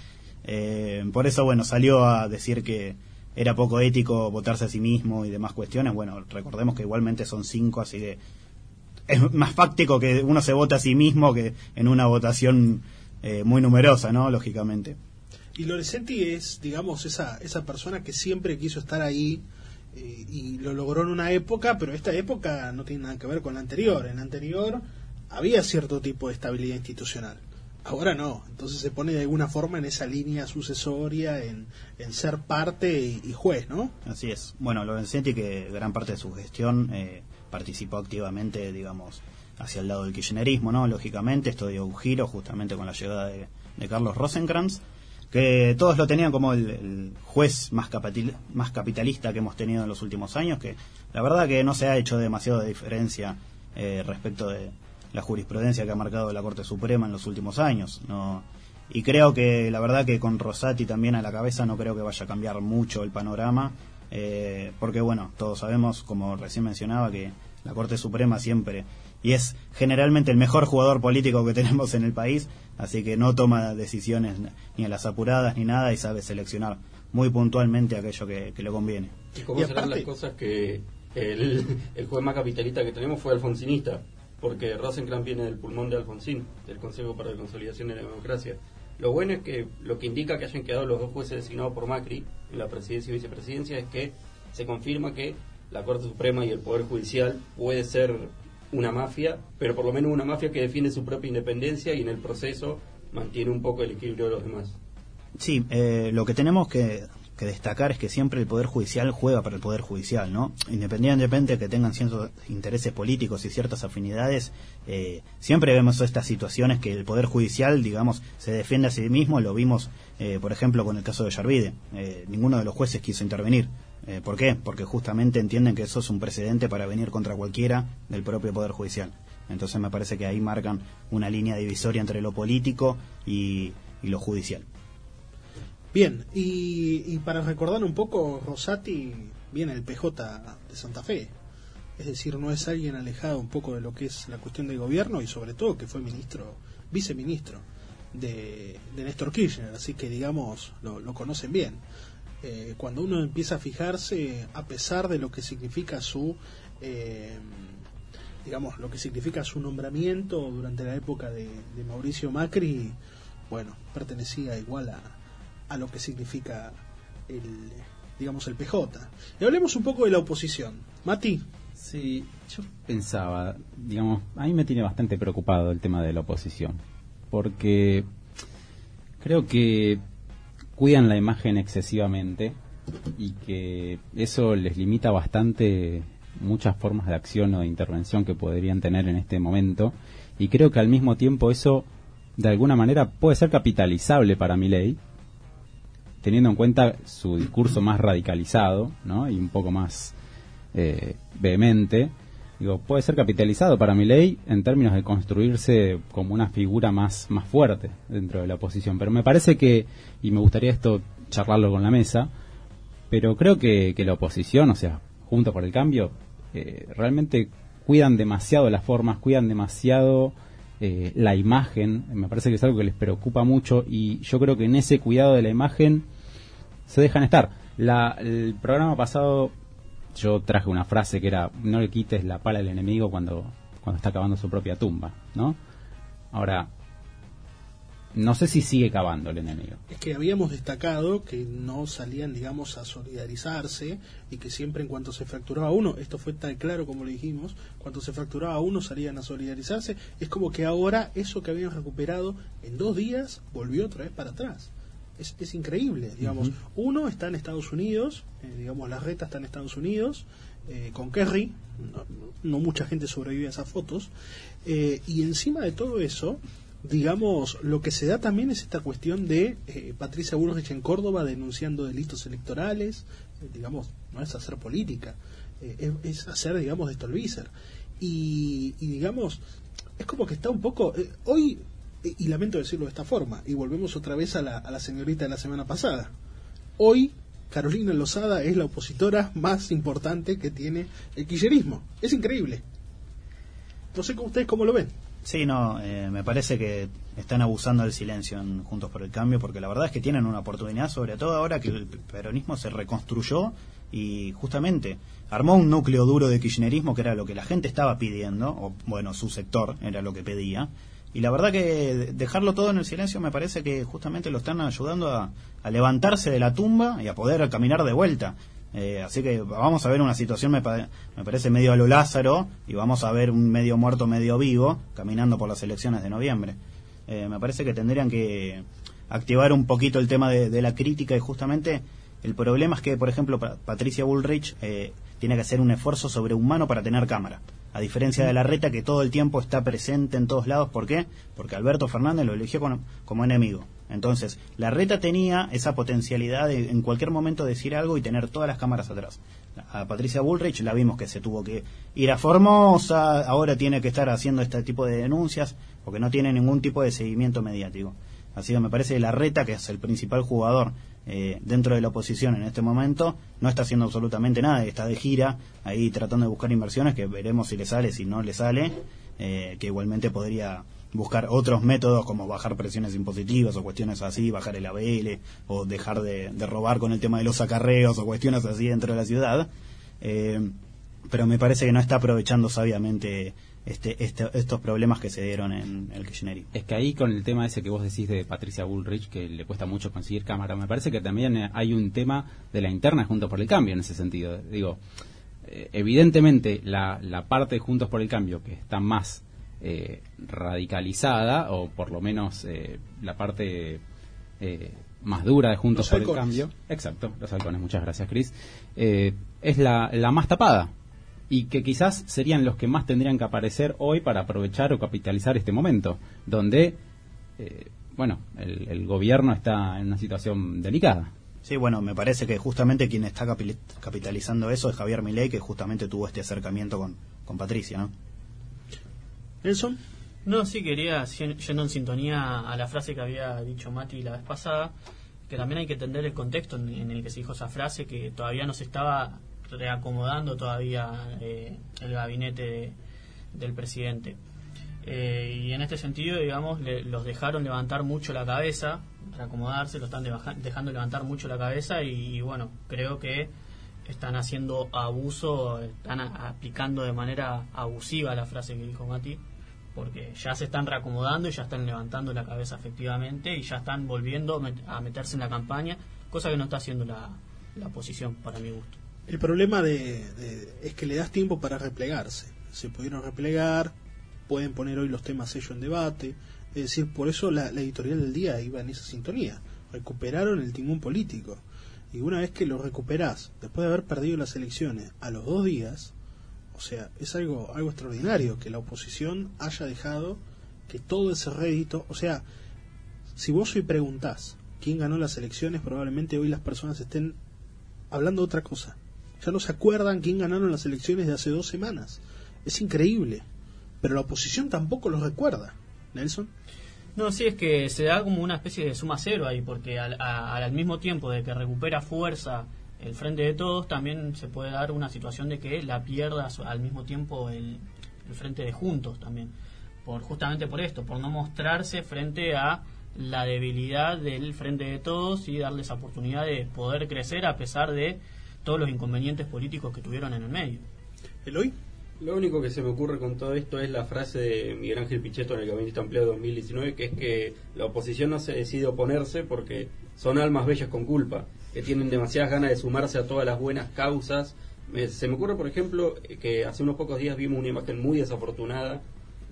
Eh, por eso, bueno, salió a decir que era poco ético votarse a sí mismo y demás cuestiones. Bueno, recordemos que igualmente son cinco, así que es más fáctico que uno se vote a sí mismo que en una votación eh, muy numerosa, ¿no? Lógicamente. Y Loresenti es, digamos, esa, esa persona que siempre quiso estar ahí eh, y lo logró en una época, pero esta época no tiene nada que ver con la anterior. En la anterior había cierto tipo de estabilidad institucional. Ahora no, entonces se pone de alguna forma en esa línea sucesoria, en, en ser parte y, juez, ¿no? Así es. Bueno, Lorenzetti, que gran parte de su gestión eh, participó activamente, digamos, hacia el lado del kirchnerismo, ¿no? Lógicamente, esto dio un giro justamente con la llegada de, Carlos Rosenkrantz, que todos lo tenían como el, juez más, más capitalista que hemos tenido en los últimos años, que la verdad que no se ha hecho demasiado de diferencia eh, respecto de la jurisprudencia que ha marcado la Corte Suprema en los últimos años. No, y creo que la verdad que con Rosati también a la cabeza no creo que vaya a cambiar mucho el panorama, eh, porque bueno, todos sabemos, como recién mencionaba, que la Corte Suprema siempre, y es generalmente el mejor jugador político que tenemos en el país, así que no toma decisiones ni a las apuradas ni nada y sabe seleccionar muy puntualmente aquello que, le conviene. ¿Y cómo serán las cosas que el, el juez más capitalista que tenemos fue alfonsinista? porque Rosencrantz viene del pulmón de Alfonsín, del Consejo para la Consolidación de la Democracia. Lo bueno es que lo que indica que hayan quedado los dos jueces designados por Macri en la presidencia y vicepresidencia es que se confirma que la Corte Suprema y el Poder Judicial puede ser una mafia, pero por lo menos una mafia que defiende su propia independencia y en el proceso mantiene un poco el equilibrio de los demás. Sí, eh, lo que tenemos que que destacar es que siempre el Poder Judicial juega para el Poder Judicial, ¿no? Independientemente de que tengan ciertos intereses políticos y ciertas afinidades, eh, siempre vemos estas situaciones que el Poder Judicial, digamos, se defiende a sí mismo, lo vimos, eh, por ejemplo, con el caso de Yarvide. Eh, ninguno de los jueces quiso intervenir. ¿Por qué? Porque justamente entienden que eso es un precedente para venir contra cualquiera del propio Poder Judicial. Entonces me parece que ahí marcan una línea divisoria entre lo político y lo judicial. Bien, y, para recordar un poco, Rosati viene el PJ de Santa Fe. Es decir, no es alguien alejado un poco de lo que es la cuestión del gobierno y sobre todo que fue ministro, viceministro de, Néstor Kirchner, así que digamos, lo, conocen bien. Eh, cuando uno empieza a fijarse, a pesar de lo que significa su, eh, digamos, lo que significa su nombramiento durante la época de Mauricio Macri, bueno, pertenecía igual a, a lo que significa el, digamos, el PJ. Y hablemos un poco de la oposición. Mati. Sí, yo pensaba, digamos, a mí me tiene bastante preocupado el tema de la oposición, porque creo que cuidan la imagen excesivamente y que eso les limita bastante muchas formas de acción o de intervención que podrían tener en este momento y creo que al mismo tiempo eso de alguna manera puede ser capitalizable para mi ley teniendo en cuenta su discurso más radicalizado ¿no? y un poco más eh, vehemente, digo, puede ser capitalizado para mi ley en términos de construirse como una figura más, más fuerte dentro de la oposición. Pero me parece que, y me gustaría esto charlarlo con la mesa, pero creo que, la oposición, o sea, junto por el cambio, eh, realmente cuidan demasiado las formas, cuidan demasiado eh, la imagen, me parece que es algo que les preocupa mucho y yo creo que en ese cuidado de la imagen se dejan estar. La, el programa pasado yo traje una frase que era no le quites la pala al enemigo cuando, cuando está cavando su propia tumba, ¿no? Ahora, no sé si sigue cavando el enemigo. Es que habíamos destacado que no salían, digamos, a solidarizarse y que siempre en cuanto se fracturaba uno, esto fue tan claro como lo dijimos, cuando se fracturaba uno salían a solidarizarse, es como que ahora eso que habían recuperado en dos días volvió otra vez para atrás es, increíble, digamos. Uno está en Estados Unidos, eh, digamos, la reta está en Estados Unidos, eh, con Kerry, no, mucha gente sobrevive a esas fotos, eh, y encima de todo eso, digamos, lo que se da también es esta cuestión de Patricia Bullrich en Córdoba denunciando delitos electorales, digamos, no es hacer política, es, hacer, digamos, de Stolbizer. Y, y, digamos, es como que está un poco... hoy y lamento decirlo de esta forma, y volvemos otra vez a la, a la señorita de la semana pasada. Hoy Carolina Lozada es la opositora más importante que tiene el quillerismo. Es increíble. No sé ustedes cómo lo ven. Sí, no, eh, me parece que están abusando del silencio en Juntos por el Cambio, porque la verdad es que tienen una oportunidad, sobre todo ahora que el peronismo se reconstruyó y justamente armó un núcleo duro de kirchnerismo que era lo que la gente estaba pidiendo, o bueno, su sector era lo que pedía, y la verdad que dejarlo todo en el silencio me parece que justamente lo están ayudando a, levantarse de la tumba y a poder caminar de vuelta. Eh, así que vamos a ver una situación, me, me, parece, medio a lo Lázaro y vamos a ver un medio muerto, medio vivo, caminando por las elecciones de noviembre. Eh, me parece que tendrían que activar un poquito el tema de, la crítica y justamente el problema es que, por ejemplo, Patricia Bullrich eh, tiene que hacer un esfuerzo sobrehumano para tener cámara a diferencia de la reta que todo el tiempo está presente en todos lados. ¿Por qué? Porque Alberto Fernández lo eligió como, enemigo. Entonces, la reta tenía esa potencialidad de en cualquier momento decir algo y tener todas las cámaras atrás. A Patricia Bullrich la vimos que se tuvo que ir a Formosa, ahora tiene que estar haciendo este tipo de denuncias porque no tiene ningún tipo de seguimiento mediático. Así que me parece la reta, que es el principal jugador eh, dentro de la oposición en este momento no está haciendo absolutamente nada, está de gira ahí tratando de buscar inversiones que veremos si le sale, si no le sale, eh, que igualmente podría buscar otros métodos como bajar presiones impositivas o cuestiones así, bajar el ABL o dejar de, robar con el tema de los acarreos o cuestiones así dentro de la ciudad. Eh, pero me parece que no está aprovechando sabiamente este, este, estos problemas que se dieron en el Kirchnerismo. Es que ahí con el tema ese que vos decís de Patricia Bullrich, que le cuesta mucho conseguir cámara, me parece que también hay un tema de la interna Juntos por el Cambio en ese sentido. Digo, eh, evidentemente la, la parte de Juntos por el Cambio que está más eh, radicalizada, o por lo menos eh, la parte más dura de Juntos por el Cambio, exacto, los halcones, muchas gracias Cris, es la, la más tapada y que quizás serían los que más tendrían que aparecer hoy para aprovechar o capitalizar este momento, donde, eh, bueno, el, gobierno está en una situación delicada. Sí, bueno, me parece que justamente quien está capitalizando eso es Javier Milei, que justamente tuvo este acercamiento con, con Patricia, ¿no? Nelson. No, sí, quería, yendo en sintonía a la frase que había dicho Mati la vez pasada, que también hay que entender el contexto en el que se dijo esa frase, que todavía no se estaba reacomodando todavía eh, el gabinete del presidente. Eh, y en este sentido, digamos, los dejaron levantar mucho la cabeza, reacomodarse, lo están dejando levantar mucho la cabeza y, bueno, creo que están haciendo abuso, están aplicando de manera abusiva la frase que dijo Mati, porque ya se están reacomodando y ya están levantando la cabeza efectivamente y ya están volviendo a meterse en la campaña, cosa que no está haciendo la, la oposición para mi gusto. El problema de, es que le das tiempo para replegarse. Se pudieron replegar, pueden poner hoy los temas ellos en debate. Es decir, por eso la, editorial del día iba en esa sintonía. Recuperaron el timón político. Y una vez que lo recuperás, después de haber perdido las elecciones, a los dos días, o sea, es algo, algo extraordinario que la oposición haya dejado que todo ese rédito, o sea, si vos hoy preguntás quién ganó las elecciones, probablemente hoy las personas estén hablando de otra cosa. Ya no se acuerdan quién ganaron las elecciones de hace dos semanas. Es increíble. Pero la oposición tampoco lo recuerda. Nelson. No, sí, es que se da como una especie de suma cero ahí, porque al, al, mismo tiempo de que recupera fuerza el frente de todos, también se puede dar una situación de que la pierda al mismo tiempo el, el frente de juntos también. Por, justamente por esto, por no mostrarse frente a la debilidad del frente de todos y darles oportunidad de poder crecer a pesar de todos los inconvenientes políticos que tuvieron en el medio. ¿Eloy? Lo único que se me ocurre con todo esto es la frase de Miguel Ángel Pichetto en el Gabinete Ampliado 2019, que es que la oposición no se decide oponerse porque son almas bellas con culpa, que tienen demasiadas ganas de sumarse a todas las buenas causas. se me ocurre, por ejemplo, que hace unos pocos días vimos una imagen muy desafortunada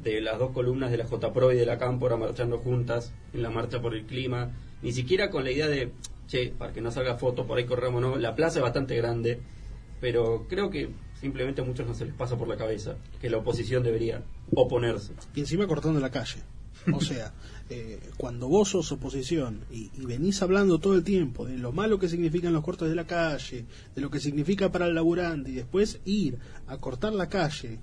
de las dos columnas de la JPRO y de la Cámpora marchando juntas en la marcha por el clima, ni siquiera con la idea de che, para que no salga foto, por ahí corremos, no. La plaza es bastante grande, pero creo que simplemente a muchos no se les pasa por la cabeza que la oposición debería oponerse. Y encima cortando la calle. O sea, eh, cuando vos sos oposición y, venís hablando todo el tiempo de lo malo que significan los cortes de la calle, de lo que significa para el laburante, y después ir a cortar la calle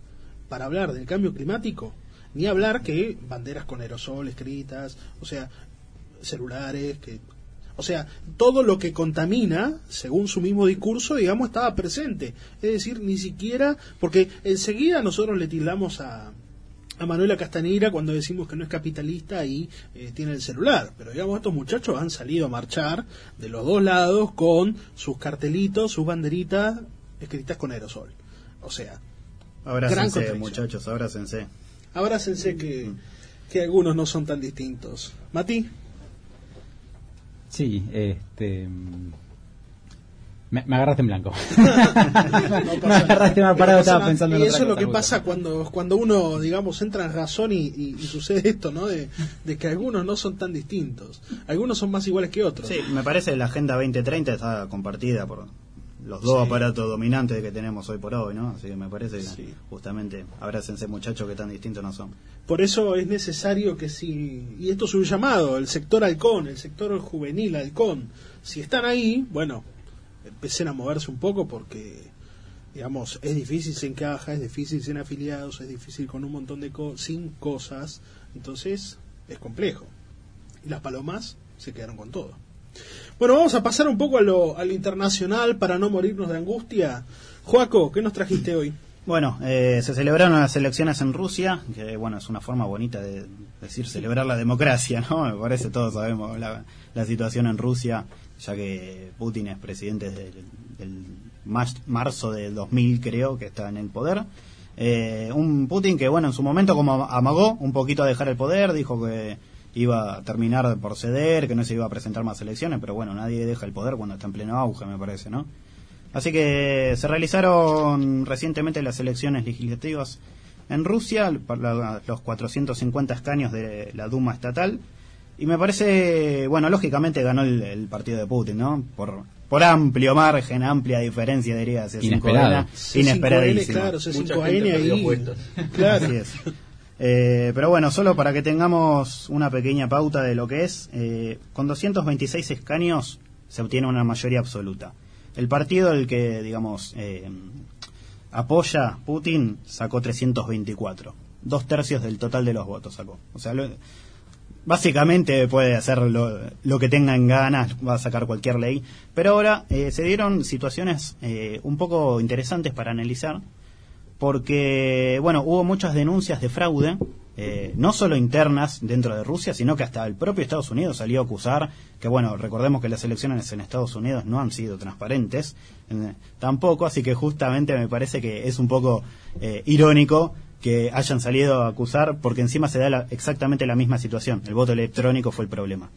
para hablar del cambio climático, ni hablar que banderas con aerosol escritas, o sea, celulares, que o sea, todo lo que contamina, según su mismo discurso, digamos, estaba presente. Es decir, ni siquiera, porque enseguida nosotros le tildamos a, a Manuela Castañeira cuando decimos que no es capitalista y eh, tiene el celular. Pero digamos, estos muchachos han salido a marchar de los dos lados con sus cartelitos, sus banderitas escritas con aerosol. O sea, abrácense, muchachos, abrácense. Abrácense que... Mm que algunos no son tan distintos. Mati. Sí, este. Me, me agarraste en blanco. me agarraste mal parado, estaba pensando en Y otra eso es lo cosa, que pasa cuando, cuando uno, digamos, entra en razón y, y- y sucede esto, ¿no? De, de que algunos no son tan distintos. Algunos son más iguales que otros. Sí, me parece que la Agenda 2030 está compartida por los dos Sí. aparatos dominantes que tenemos hoy por hoy, ¿no? Así que me parece que Sí. justamente abrácense muchachos que tan distintos no son. Por eso es necesario que si, y esto es un llamado, el sector halcón, el sector juvenil halcón, si están ahí, bueno, empecen a moverse un poco porque, digamos, es difícil sin caja, es difícil sin afiliados, es difícil con un montón de cosas, sin cosas, entonces es complejo. Y las palomas se quedaron con todo. Bueno, vamos a pasar un poco a lo, internacional para no morirnos de angustia. Joaco, ¿qué nos trajiste hoy? Bueno, eh, se celebraron las elecciones en Rusia, que bueno, es una forma bonita de decir celebrar la democracia, ¿no? Me parece todos sabemos la, la situación en Rusia, ya que Putin es presidente del mas- marzo del 2000, creo, que está en el poder. Eh, un Putin que, bueno, en su momento como amagó un poquito a dejar el poder, dijo que iba a terminar por ceder, que no se iba a presentar más elecciones, pero bueno, nadie deja el poder cuando está en pleno auge, me parece, ¿no? Así que se realizaron recientemente las elecciones legislativas en Rusia, para los 450 escaños de la Duma estatal. Y me parece, bueno, lógicamente ganó el, el partido de Putin, ¿no? Por, por amplio margen, amplia diferencia, diría. C5N, Inesperado. C5N, Inesperadísimo. claro, Mucha C5N gente perdió ahí. puestos. Claro. Así es. Eh, pero bueno, solo para que tengamos una pequeña pauta de lo que es, eh, con 226 escaños se obtiene una mayoría absoluta. El partido el que, digamos, eh, apoya Putin sacó 324. Dos tercios del total de los votos sacó. O sea, lo- básicamente puede hacer lo, lo que tengan ganas, va a sacar cualquier ley. Pero ahora eh, se dieron situaciones eh, un poco interesantes para analizar porque, bueno, hubo muchas denuncias de fraude, eh, no solo internas dentro de Rusia, sino que hasta el propio Estados Unidos salió a acusar que, bueno, recordemos que las elecciones en Estados Unidos no han sido transparentes, eh, tampoco, así que justamente me parece que es un poco eh, irónico que hayan salido a acusar, porque encima se da exactamente la misma situación, el voto electrónico fue el problema.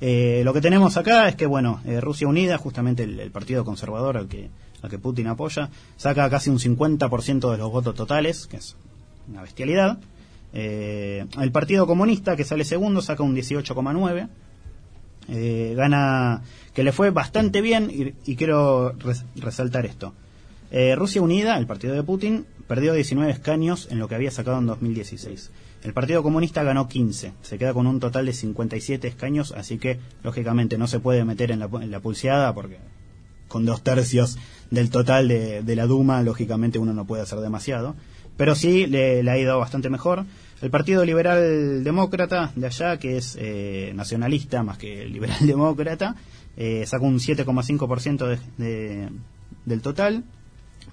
Lo que tenemos acá es que, bueno, Rusia Unida, justamente el partido conservador al que, al que Putin apoya, saca casi un 50% de los votos totales, que es una bestialidad. Eh, el Partido Comunista, que sale segundo, saca un 18,9%. Eh, gana, que le fue bastante bien, y, quiero res- resaltar esto. Eh, Rusia Unida, el partido de Putin, perdió 19 escaños en lo que había sacado en 2016. El Partido Comunista ganó 15, se queda con un total de 57 escaños, así que lógicamente no se puede meter en la, en la pulseada porque con dos tercios del total de, de la Duma, lógicamente uno no puede hacer demasiado. Pero sí le, ha ido bastante mejor. El Partido Liberal Demócrata de allá, que es eh, nacionalista más que liberal demócrata, eh, sacó un 7,5% de, de- del total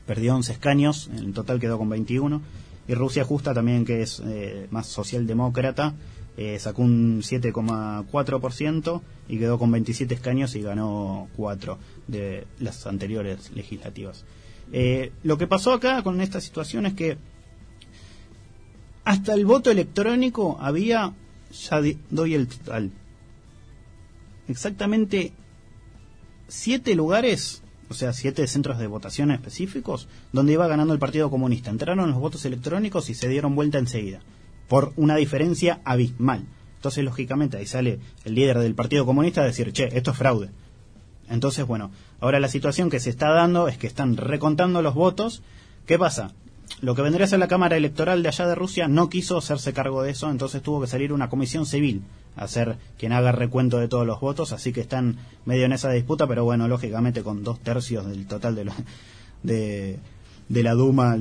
perdió 11 escaños, en total quedó con 21. Y Rusia Justa también, que es eh, más socialdemócrata, eh, sacó un 7,4% y quedó con 27 escaños y ganó 4 de las anteriores legislativas. Eh, lo que pasó acá con esta situación es que hasta el voto electrónico había, ya doy el total, exactamente siete lugares, o sea, siete centros de votación específicos, donde iba ganando el Partido Comunista. Entraron los votos electrónicos y se dieron vuelta enseguida, por una diferencia abismal. Entonces, lógicamente, ahí sale el líder del Partido Comunista a decir, che, esto es fraude. Entonces, bueno, ahora la situación que se está dando es que están recontando los votos. ¿Qué pasa? Lo que vendría a ser la Cámara Electoral de allá de Rusia no quiso hacerse cargo de eso, entonces tuvo que salir una comisión civil a ser quien haga recuento de todos los votos, así que están medio en esa disputa, pero bueno, lógicamente con dos tercios del total de, lo- de, de la Duma,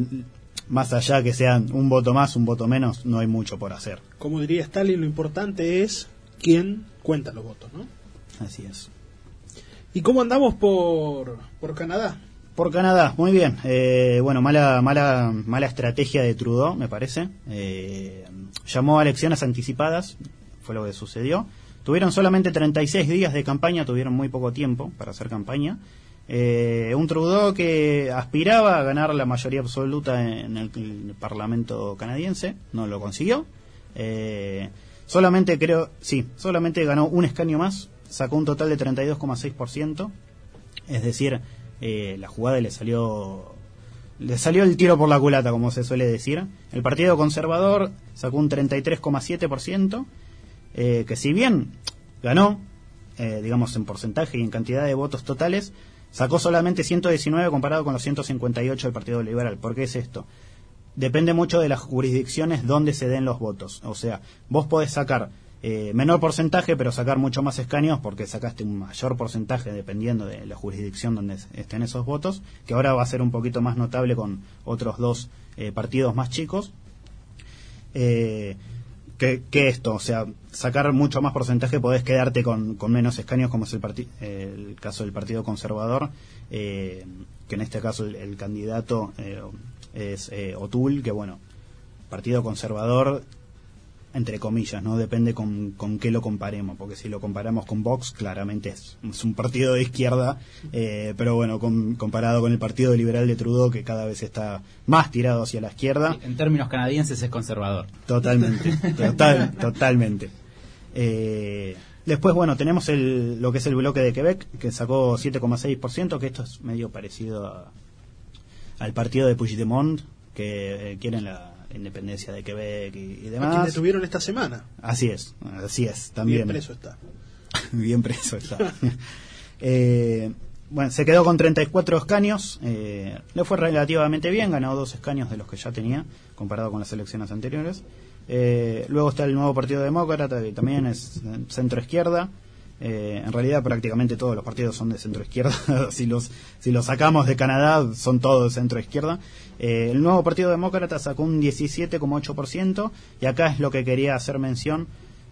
más allá que sean un voto más, un voto menos, no hay mucho por hacer. Como diría Stalin, lo importante es quién cuenta los votos, ¿no? Así es. ¿Y cómo andamos por, por Canadá? Por Canadá, muy bien. Eh, bueno, mala, mala, mala estrategia de Trudeau, me parece. Eh, llamó a elecciones anticipadas, fue lo que sucedió. Tuvieron solamente 36 días de campaña, tuvieron muy poco tiempo para hacer campaña. Eh, un Trudeau que aspiraba a ganar la mayoría absoluta en el, Parlamento canadiense, no lo consiguió. Eh, solamente creo, sí, solamente ganó un escaño más, sacó un total de 32,6%, es decir, eh, la jugada le salió le salió el tiro por la culata, como se suele decir. El Partido Conservador sacó un 33,7%, eh, que si bien ganó, digamos en porcentaje y en cantidad de votos totales, sacó solamente 119 comparado con los 158 del Partido Liberal. ¿Por qué es esto? Depende mucho de las jurisdicciones donde se den los votos. O sea, vos podés sacar eh, menor porcentaje, pero sacar mucho más escaños porque sacaste un mayor porcentaje dependiendo de la jurisdicción donde estén esos votos, que ahora va a ser un poquito más notable con otros dos eh, partidos más chicos. Eh, que, esto, o sea, sacar mucho más porcentaje podés quedarte con, con menos escaños, como es el, el caso del Partido Conservador, que en este caso el, el candidato es Otul, que bueno, Partido Conservador entre comillas, ¿no? Depende con, con qué lo comparemos, porque si lo comparamos con Vox, claramente es, un partido de izquierda, eh, pero bueno, comparado con el Partido Liberal de Trudeau, que cada vez está más tirado hacia la izquierda. en términos canadienses es conservador. Totalmente, total, totalmente. Eh, después, bueno, tenemos el, lo que es el bloque de Quebec, que sacó 7,6%, que esto es medio parecido al partido de Puigdemont, que eh, quieren la independencia de Quebec y, demás. A detuvieron esta semana. Así es, así es, también. Bien preso está. Bien preso está. Eh, bueno, se quedó con 34 escaños, eh, le fue relativamente bien, ganó dos escaños de los que ya tenía, comparado con las elecciones anteriores. Eh, luego está el nuevo Partido Demócrata, que también es centro-izquierda. en realidad prácticamente todos los partidos son de centro izquierda. si los si los sacamos de Canadá son todos de centro izquierda. Eh, el nuevo Partido Demócrata sacó un 17,8% y acá es lo que quería hacer mención.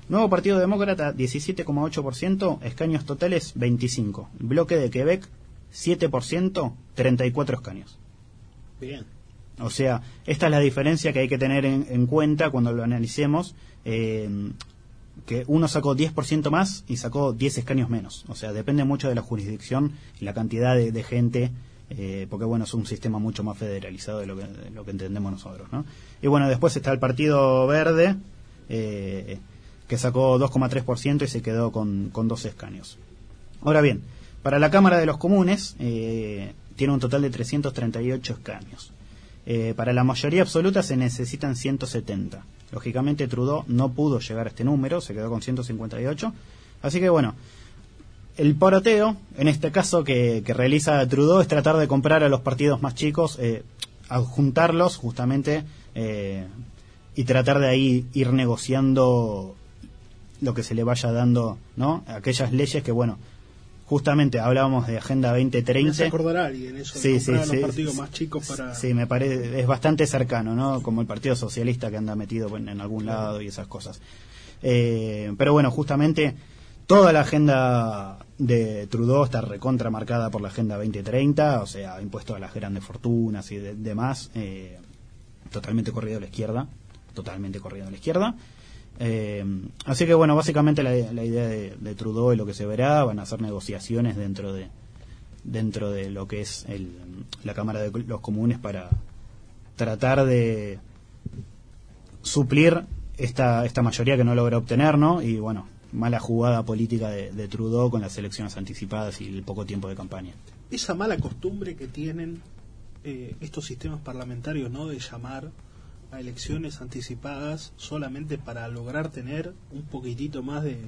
Nuevo Partido Demócrata 17,8%, escaños totales 25. Bloque de Quebec 7%, 34 escaños. Bien. O sea, esta es la diferencia que hay que tener en, cuenta cuando lo analicemos. Eh, que uno sacó 10% más y sacó 10 escaños menos. O sea, depende mucho de la jurisdicción y la cantidad de gente eh, porque bueno, es un sistema mucho más federalizado de lo que, lo que entendemos nosotros. ¿no? Y bueno, después está el Partido Verde, eh, que sacó 2,3% y se quedó con, con dos escaños. Ahora bien, para la Cámara de los Comunes tiene un total de 338 escaños. Para la mayoría absoluta se necesitan 170. Lógicamente Trudeau no pudo llegar a este número, se quedó con 158. Así que bueno, el poroteo, en este caso que, realiza Trudeau, es tratar de comprar a los partidos más chicos, eh, adjuntarlos justamente eh, y tratar de ahí ir negociando lo que se le vaya dando, ¿no? Aquellas leyes que, bueno, justamente hablábamos de Agenda 2030. Se acordará alguien eso de sí, los partidos más chicos para... Sí, me parece, es bastante cercano, ¿no? Como el Partido Socialista que anda metido en algún lado y esas cosas. Eh, pero bueno, justamente toda la agenda de Trudeau está recontra marcada por la Agenda 2030, o sea, impuesto a las grandes fortunas y demás, eh, totalmente corrido a la izquierda, totalmente corrido a la izquierda. Eh, así que bueno, básicamente la, idea de, Trudeau y lo que se verá, van a hacer negociaciones dentro de dentro de lo que es la Cámara de los Comunes para tratar de suplir esta, esta mayoría que no logra obtener, ¿no? Y bueno, mala jugada política de, Trudeau con las elecciones anticipadas y el poco tiempo de campaña. Esa mala costumbre que tienen eh, estos sistemas parlamentarios, ¿no? De llamar a elecciones anticipadas solamente para lograr tener un poquitito más de,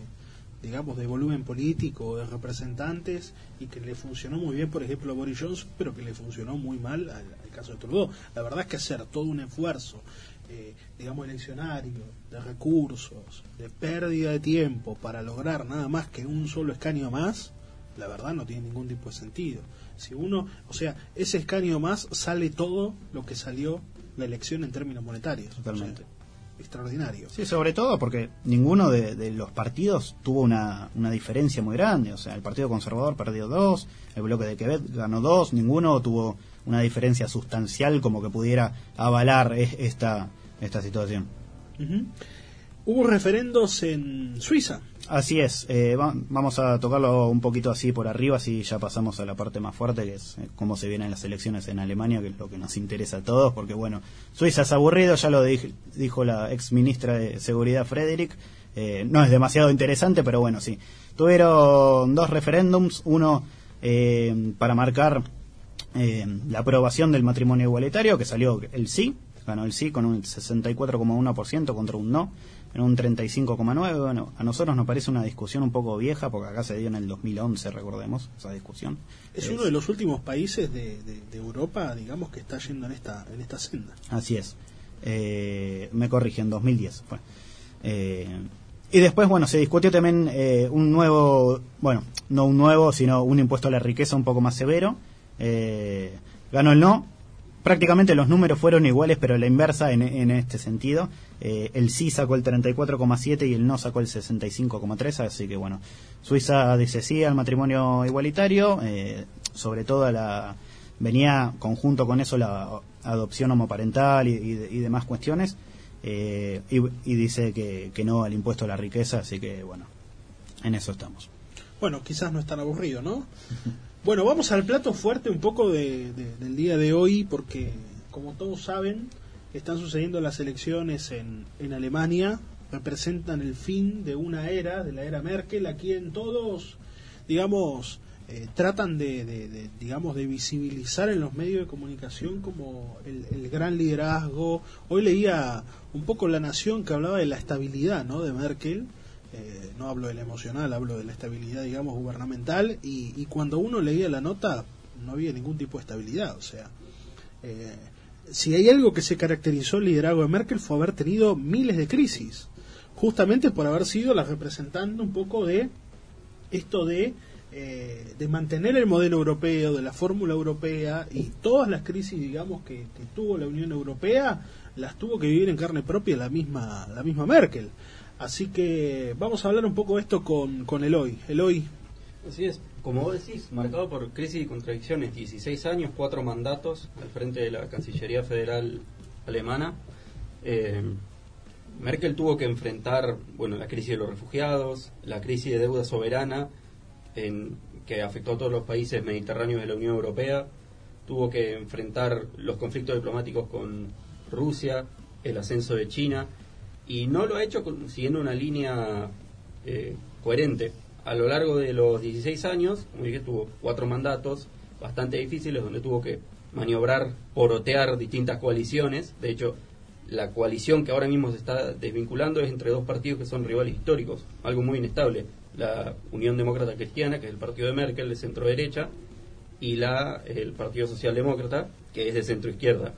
digamos, de volumen político, de representantes, y que le funcionó muy bien, por ejemplo, a Boris Johnson, pero que le funcionó muy mal al, caso de Trudeau. La verdad es que hacer todo un esfuerzo eh, digamos, eleccionario, de recursos, de pérdida de tiempo para lograr nada más que un solo escaño más, la verdad no tiene ningún tipo de sentido. Si uno, o sea, ese escaño más sale todo lo que salió la elección en términos monetarios. Totalmente. extraordinario. Sí, sobre todo porque ninguno de, los partidos tuvo una, una, diferencia muy grande. O sea, el Partido Conservador perdió dos, el Bloque de Quebec ganó dos, ninguno tuvo una diferencia sustancial como que pudiera avalar esta, esta situación. Hubo referendos en Suiza. Así es, eh, va- vamos a tocarlo un poquito así por arriba, así ya pasamos a la parte más fuerte, que es eh, cómo se vienen las elecciones en Alemania, que es lo que nos interesa a todos, porque bueno, Suiza es aburrido, ya lo dij- dijo la ex ministra de Seguridad Frederick, eh, no es demasiado interesante, pero bueno, sí. Tuvieron dos referéndums, uno eh, para marcar eh, la aprobación del matrimonio igualitario, que salió el sí, ganó el sí con un 64,1% contra un no, en un 35,9%. Bueno, a nosotros nos parece una discusión un poco vieja, porque acá se dio en el 2011, recordemos, esa discusión. Es uno de los últimos países de, de- de Europa, digamos, que está yendo en esta, en esta senda. Así es. Eh, me corrigen, 2010 fue. Eh, y después, bueno, se discutió también eh, un nuevo, bueno, no un nuevo, sino un impuesto a la riqueza un poco más severo. Eh, ganó el no. Prácticamente los números fueron iguales, pero la inversa en, en este sentido. Eh, el sí sacó el 34,7 y el no sacó el 65,3, así que bueno, Suiza dice sí al matrimonio igualitario, eh, sobre todo la venía conjunto con eso la adopción homoparental y, y- demás cuestiones eh, y, y dice que, que no al impuesto a la riqueza así que bueno en eso estamos Bueno, quizás no es tan aburrido, ¿no? Bueno, vamos al plato fuerte un poco de- del día de hoy, porque como todos saben, están sucediendo las elecciones en, en Alemania, representan el fin de una era, de la era Merkel, a quien todos, digamos, eh, tratan de, digamos, de visibilizar en los medios de comunicación como el, el gran liderazgo. Hoy leía un poco La Nación que hablaba de la estabilidad, ¿no?, de Merkel. Eh, no hablo de emocional, hablo de la estabilidad, digamos, gubernamental, y, y cuando uno leía la nota no había ningún tipo de estabilidad, o sea, eh, si hay algo que se caracterizó el liderazgo de Merkel fue haber tenido miles de crisis, justamente por haber sido la representante un poco de esto de, eh, de mantener el modelo europeo, de la fórmula europea, y todas las crisis, digamos, que, que tuvo la Unión Europea, las tuvo que vivir en carne propia la misma, la misma Merkel. Así que vamos a hablar un poco de esto con, con Eloy. Eloy, Así es, como vos decís, marcado por crisis y contradicciones, 16 años, cuatro mandatos al frente de la Cancillería Federal alemana. Eh, Merkel tuvo que enfrentar bueno, la crisis de los refugiados, la crisis de deuda soberana que afectó a todos los países mediterráneos de la Unión Europea, tuvo que enfrentar los conflictos diplomáticos con Rusia, el ascenso de China, y no lo ha hecho siguiendo una línea eh, coherente. A lo largo de los 16 años, como dije, tuvo cuatro mandatos bastante difíciles donde tuvo que maniobrar, porotear distintas coaliciones. De hecho, la coalición que ahora mismo se está desvinculando es entre dos partidos que son rivales históricos, algo muy inestable. La Unión Demócrata Cristiana, que es el partido de Merkel, de centro derecha, y la, el Partido Socialdemócrata, que es de centro izquierda,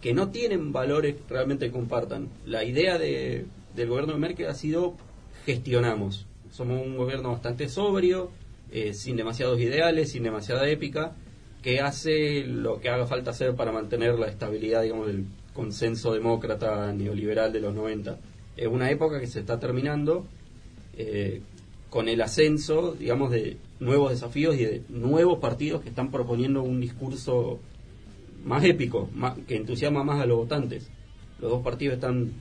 que no tienen valores realmente que compartan. La idea de, del gobierno de Merkel ha sido gestionamos. Somos un gobierno bastante sobrio, eh, sin demasiados ideales, sin demasiada épica, que hace lo que haga falta hacer para mantener la estabilidad, digamos, del consenso demócrata neoliberal de los 90. Es una época que se está terminando eh, con el ascenso, digamos, de nuevos desafíos y de nuevos partidos que están proponiendo un discurso más épico, que entusiasma más a los votantes. Los dos partidos están,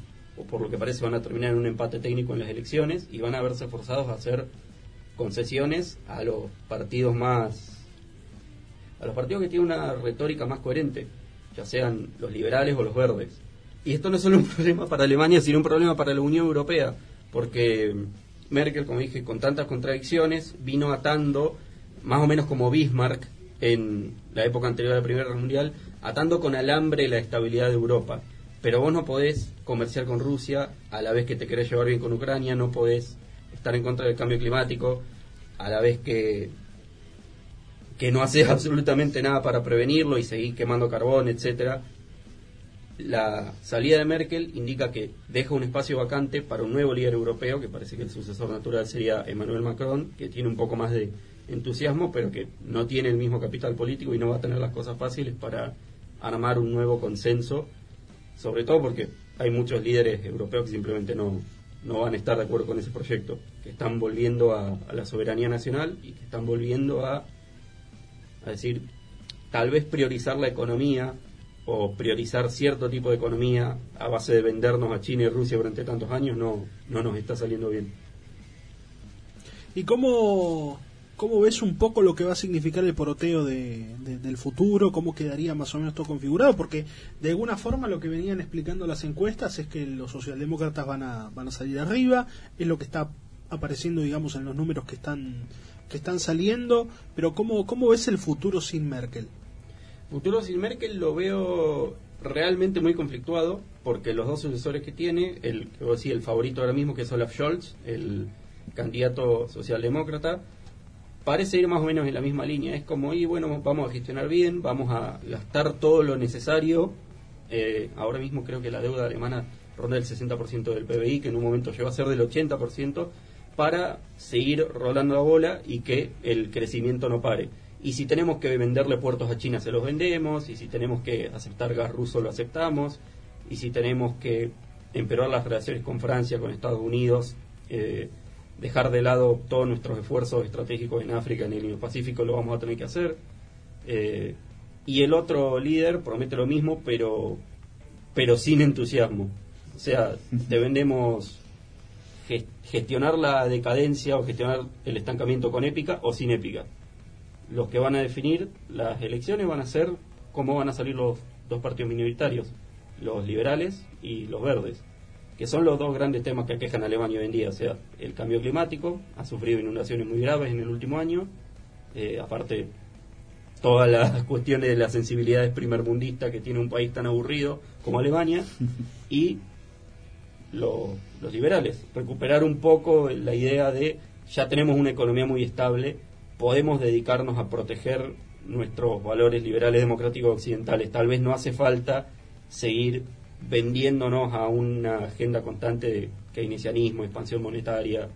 por lo que parece, van a terminar en un empate técnico en las elecciones y van a verse forzados a hacer concesiones a los partidos más a los partidos que tienen una retórica más coherente, ya sean los liberales o los verdes. Y esto no es solo un problema para Alemania, sino un problema para la Unión Europea, porque Merkel, como dije, con tantas contradicciones, vino atando, más o menos como Bismarck en la época anterior a la Primera Guerra Mundial, atando con alambre la estabilidad de Europa. Pero vos no podés comerciar con Rusia a la vez que te querés llevar bien con Ucrania, no podés estar en contra del cambio climático, a la vez que que no haces absolutamente nada para prevenirlo y seguís quemando carbón, etcétera. La salida de Merkel indica que deja un espacio vacante para un nuevo líder europeo, que parece que el sucesor natural sería Emmanuel Macron, que tiene un poco más de entusiasmo, pero que no tiene el mismo capital político y no va a tener las cosas fáciles para armar un nuevo consenso, sobre todo porque hay muchos líderes europeos que simplemente no, no van a estar de acuerdo con ese proyecto, que están volviendo a, la soberanía nacional y que están volviendo a a decir, tal vez priorizar la economía o o priorizar cierto tipo de economía a base de vendernos a China y Rusia durante tantos años no, no nos está saliendo bien. ¿Y cómo, cómo ves un poco lo que va a significar el poroteo de, de- del futuro? ¿Cómo quedaría más o menos todo configurado? Porque de alguna forma lo que venían explicando las encuestas es que los socialdemócratas van a, van a salir arriba, es lo que está apareciendo, digamos, en los números que están que están saliendo, pero ¿cómo, cómo ves el futuro sin Merkel? Futuro sin Merkel lo veo realmente muy conflictuado porque los dos sucesores que tiene, el, decís, el favorito ahora mismo que es Olaf Scholz, el candidato socialdemócrata, parece ir más o menos en la misma línea. Es como, y bueno, vamos a gestionar bien, vamos a gastar todo lo necesario. Eh, ahora mismo creo que la deuda alemana ronda el 60% del PBI, que en un momento llegó a ser del 80%, para seguir rolando la bola y que el crecimiento no pare. Y si tenemos que venderle puertos a China, se los vendemos. Y si tenemos que aceptar gas ruso, lo aceptamos. Y si tenemos que empeorar las relaciones con Francia, con Estados Unidos, eh, dejar de lado todos nuestros esfuerzos estratégicos en África, en el Indo-Pacífico, lo vamos a tener que hacer. Eh, y el otro líder promete lo mismo, pero, pero sin entusiasmo. O sea, te vendemos ges- gestionar la decadencia o gestionar el estancamiento con épica o sin épica. Los que van a definir las elecciones van a ser cómo van a salir los dos partidos minoritarios, los liberales y los verdes, que son los dos grandes temas que aquejan a Alemania hoy en día. O sea, el cambio climático, ha sufrido inundaciones muy graves en el último año, eh, aparte todas las cuestiones de las sensibilidades primermundistas que tiene un país tan aburrido como Alemania, y lo- los liberales, recuperar un poco la idea de ya tenemos una economía muy estable, podemos dedicarnos a proteger nuestros valores liberales democráticos occidentales. Tal vez no hace falta seguir vendiéndonos a una agenda constante de keynesianismo, expansión monetaria,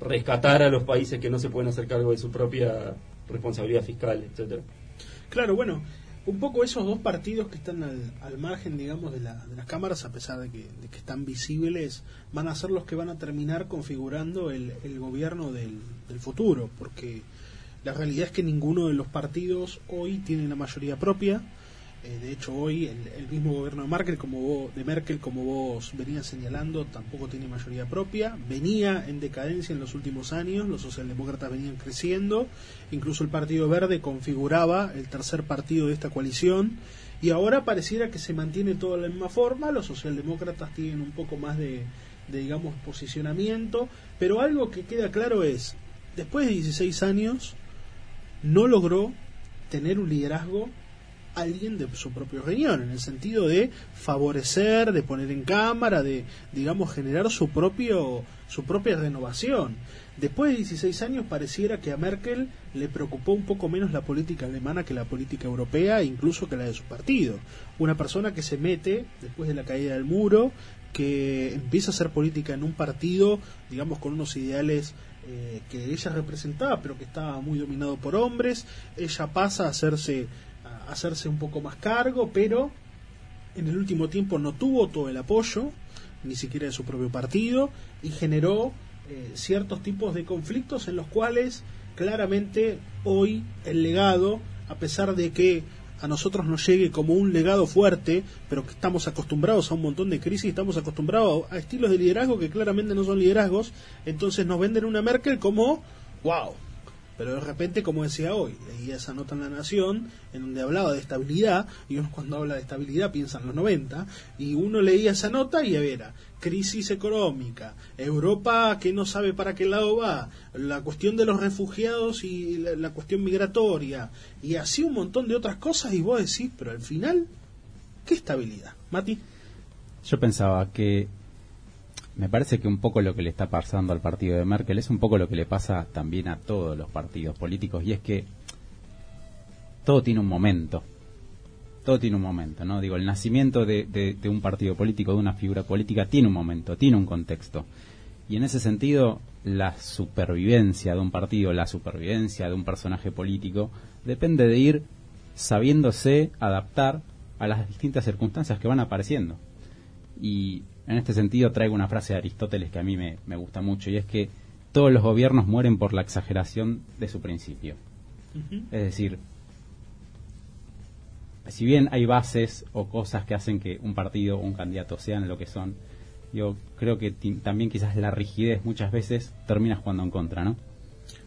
rescatar a los países que no se pueden hacer cargo de su propia responsabilidad fiscal, etcétera. Claro, bueno, un poco esos dos partidos que están al, al margen, digamos, de, la- de las cámaras, a pesar de que, están visibles, van a ser los que van a terminar configurando el, gobierno del futuro, porque la realidad es que ninguno de los partidos hoy tiene la mayoría propia. Eh, de hecho, hoy el, mismo gobierno de Merkel, como vos, de Merkel, como vos venías señalando, tampoco tiene mayoría propia. Venía en decadencia en los últimos años, los socialdemócratas venían creciendo, incluso el Partido Verde configuraba el tercer partido de esta coalición. Y ahora pareciera que se mantiene todo de la misma forma, los socialdemócratas tienen un poco más de, de digamos, posicionamiento, pero algo que queda claro es, después de 16 años, no logró tener un liderazgo alguien de su propio riñón, en el sentido de favorecer, de poner en cámara, de, digamos, generar su propio su propia renovación. Después de 16 años pareciera que a Merkel le preocupó un poco menos la política alemana que la política europea, incluso que la de su partido. Una persona que se mete después de la caída del muro, que empieza a hacer política en un partido, digamos, con unos ideales eh, que ella representaba, pero que estaba muy dominado por hombres. Ella pasa a hacerse, hacerse un poco más cargo, pero en el último tiempo no tuvo todo el apoyo, ni siquiera de su propio partido, y generó eh, ciertos tipos de conflictos en los cuales claramente hoy el legado, a pesar de que a nosotros nos llegue como un legado fuerte, pero que estamos acostumbrados a un montón de crisis, estamos acostumbrados a estilos de liderazgo que claramente no son liderazgos, entonces nos venden una Merkel como, wow, pero de repente, como decía hoy, leía esa nota en La Nación, en donde hablaba de estabilidad, y uno cuando habla de estabilidad piensa en los 90, y uno leía esa nota y era crisis económica, Europa que no sabe para qué lado va, la cuestión de los refugiados y la, la cuestión migratoria, y así un montón de otras cosas, y vos decís, pero al final, ¿qué estabilidad? Mati. Yo pensaba que me parece que un poco lo que le está pasando al partido de Merkel es un poco lo que le pasa también a todos los partidos políticos y es que todo tiene un momento. Todo tiene un momento, ¿no? Digo, el nacimiento de, un partido político, de una figura política, tiene un momento, tiene un contexto. Y en ese sentido, la supervivencia de un partido, la supervivencia de un personaje político, depende de ir sabiéndose adaptar a las distintas circunstancias que van apareciendo. Y en este sentido traigo una frase de Aristóteles que a mí me, me gusta mucho y es que todos los gobiernos mueren por la exageración de su principio. Es decir, si bien hay bases o cosas que hacen que un partido o un candidato sean lo que son, yo creo que también quizás la rigidez muchas veces termina jugando en contra, ¿no?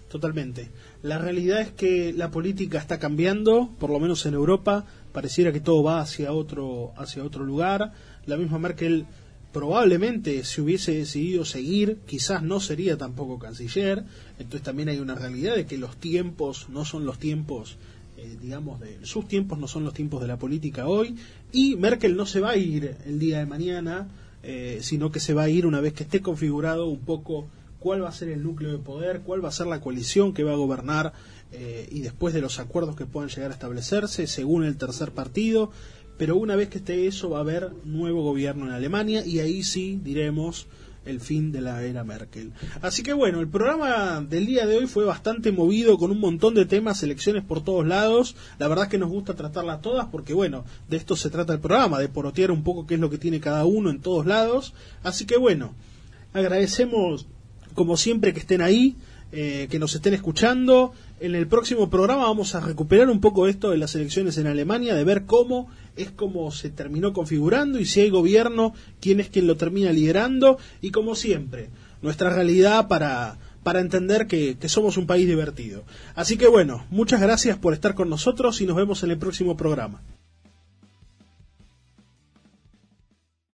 Totalmente. La realidad es que la política está cambiando, por lo menos en Europa, pareciera que todo va hacia otro, hacia otro lugar. La misma Merkel probablemente si hubiese decidido seguir, quizás no sería tampoco canciller. Entonces también hay una realidad de que los tiempos no son los tiempos, eh, digamos, de sus tiempos no son los tiempos de la política hoy. Y Merkel no se va a ir el día de mañana, eh, sino que se va a ir una vez que esté configurado un poco cuál va a ser el núcleo de poder, cuál va a ser la coalición que va a gobernar eh, y después de los acuerdos que puedan llegar a establecerse según el tercer partido pero una vez que esté eso va a haber nuevo gobierno en Alemania y ahí sí diremos el fin de la era Merkel. Así que bueno, el programa del día de hoy fue bastante movido con un montón de temas, elecciones por todos lados. La verdad es que nos gusta tratarlas todas porque bueno, de esto se trata el programa, de porotear un poco qué es lo que tiene cada uno en todos lados. Así que bueno, agradecemos como siempre que estén ahí. Eh, que nos estén escuchando. En el próximo programa vamos a recuperar un poco esto de las elecciones en Alemania, de ver cómo es como se terminó configurando y si hay gobierno, quién es quien lo termina liderando y como siempre, nuestra realidad para, para entender que, que somos un país divertido. Así que bueno, muchas gracias por estar con nosotros y nos vemos en el próximo programa.